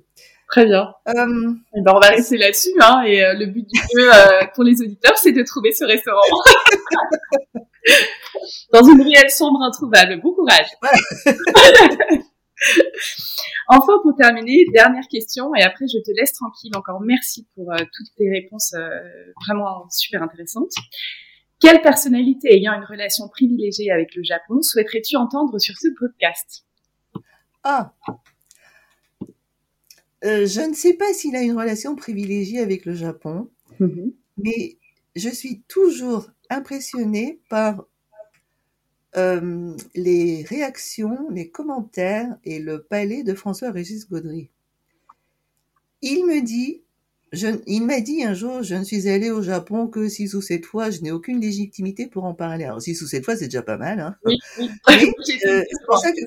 Très bien. Euh, et ben on va rester là-dessus. Hein, et euh, le but du jeu euh, pour les auditeurs, c'est de trouver ce restaurant. Dans une ruelle sombre introuvable. Bon courage. enfin, pour terminer, dernière question, et après je te laisse tranquille. Encore merci pour euh, toutes tes réponses vraiment super intéressantes. Quelle personnalité ayant une relation privilégiée avec le Japon souhaiterais-tu entendre sur ce podcast? Ah, euh, je ne sais pas s'il a une relation privilégiée avec le Japon, mmh mais je suis toujours impressionnée par euh, les réactions, les commentaires et le palais de François-Régis Gaudry. Il me dit je, il m'a dit un jour, je ne suis allée au Japon que six ou sept fois, je n'ai aucune légitimité pour en parler. Alors six ou sept fois, c'est déjà pas mal. Hein. Oui, oui. Euh, c'est pour, ça que,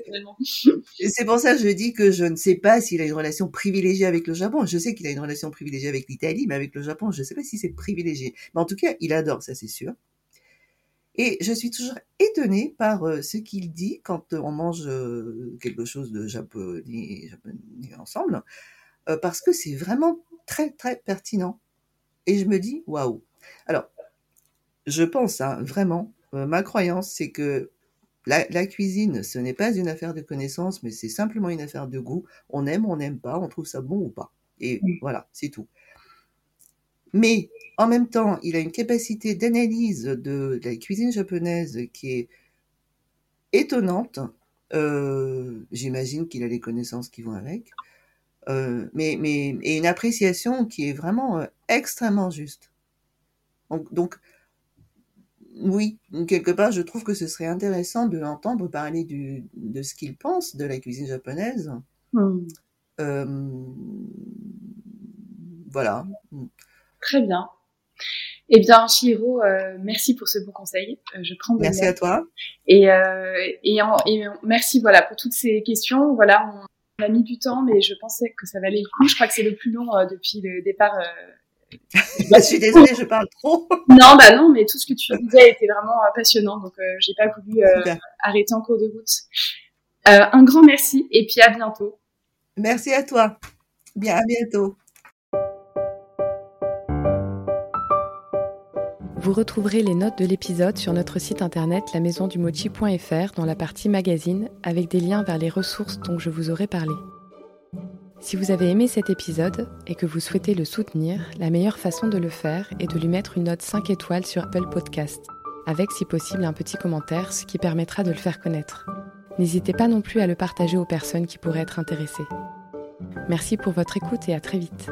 c'est pour ça que je dis que je ne sais pas s'il a une relation privilégiée avec le Japon. Je sais qu'il a une relation privilégiée avec l'Italie, mais avec le Japon, je ne sais pas si c'est privilégié. Mais en tout cas, il adore, ça c'est sûr. Et je suis toujours étonnée par euh, ce qu'il dit quand on mange euh, quelque chose de japonais, japonais ensemble, euh, parce que c'est vraiment très très pertinent. Et je me dis, waouh. Alors, je pense, hein, vraiment, euh, ma croyance, c'est que la, la, cuisine, ce n'est pas une affaire de connaissance, mais c'est simplement une affaire de goût. On aime, on n'aime pas, on trouve ça bon ou pas. Et voilà, c'est tout. Mais en même temps, il a une capacité d'analyse de, la cuisine japonaise qui est étonnante. Euh, J'imagine qu'il a les connaissances qui vont avec. Euh, mais, mais, et une appréciation qui est vraiment euh, extrêmement juste. Donc, donc, oui, quelque part, je trouve que ce serait intéressant de l'entendre parler du, de ce qu'il pense de la cuisine japonaise. Euh, voilà. Très bien. Eh bien, Shiro, euh, merci pour ce bon conseil. Euh, je prends. Merci à toi. Et, euh, et, en, et, merci voilà pour toutes ces questions. Voilà, on, a mis du temps, mais je pensais que ça valait le coup. Je crois que c'est le plus long euh, depuis le départ. Euh... je suis désolée, je parle trop. non, bah non, mais tout ce que tu disais était vraiment passionnant, donc j'ai pas voulu arrêter en cours de route. un grand merci et puis à bientôt. Merci à toi. Bien, à bientôt. Vous retrouverez les notes de l'épisode sur notre site internet lamaisondumochi.fr dans la partie magazine avec des liens vers les ressources dont je vous aurai parlé. Si vous avez aimé cet épisode et que vous souhaitez le soutenir, la meilleure façon de le faire est de lui mettre une note 5 étoiles sur Apple Podcast, avec si possible un petit commentaire, ce qui permettra de le faire connaître. N'hésitez pas non plus à le partager aux personnes qui pourraient être intéressées. Merci pour votre écoute et à très vite.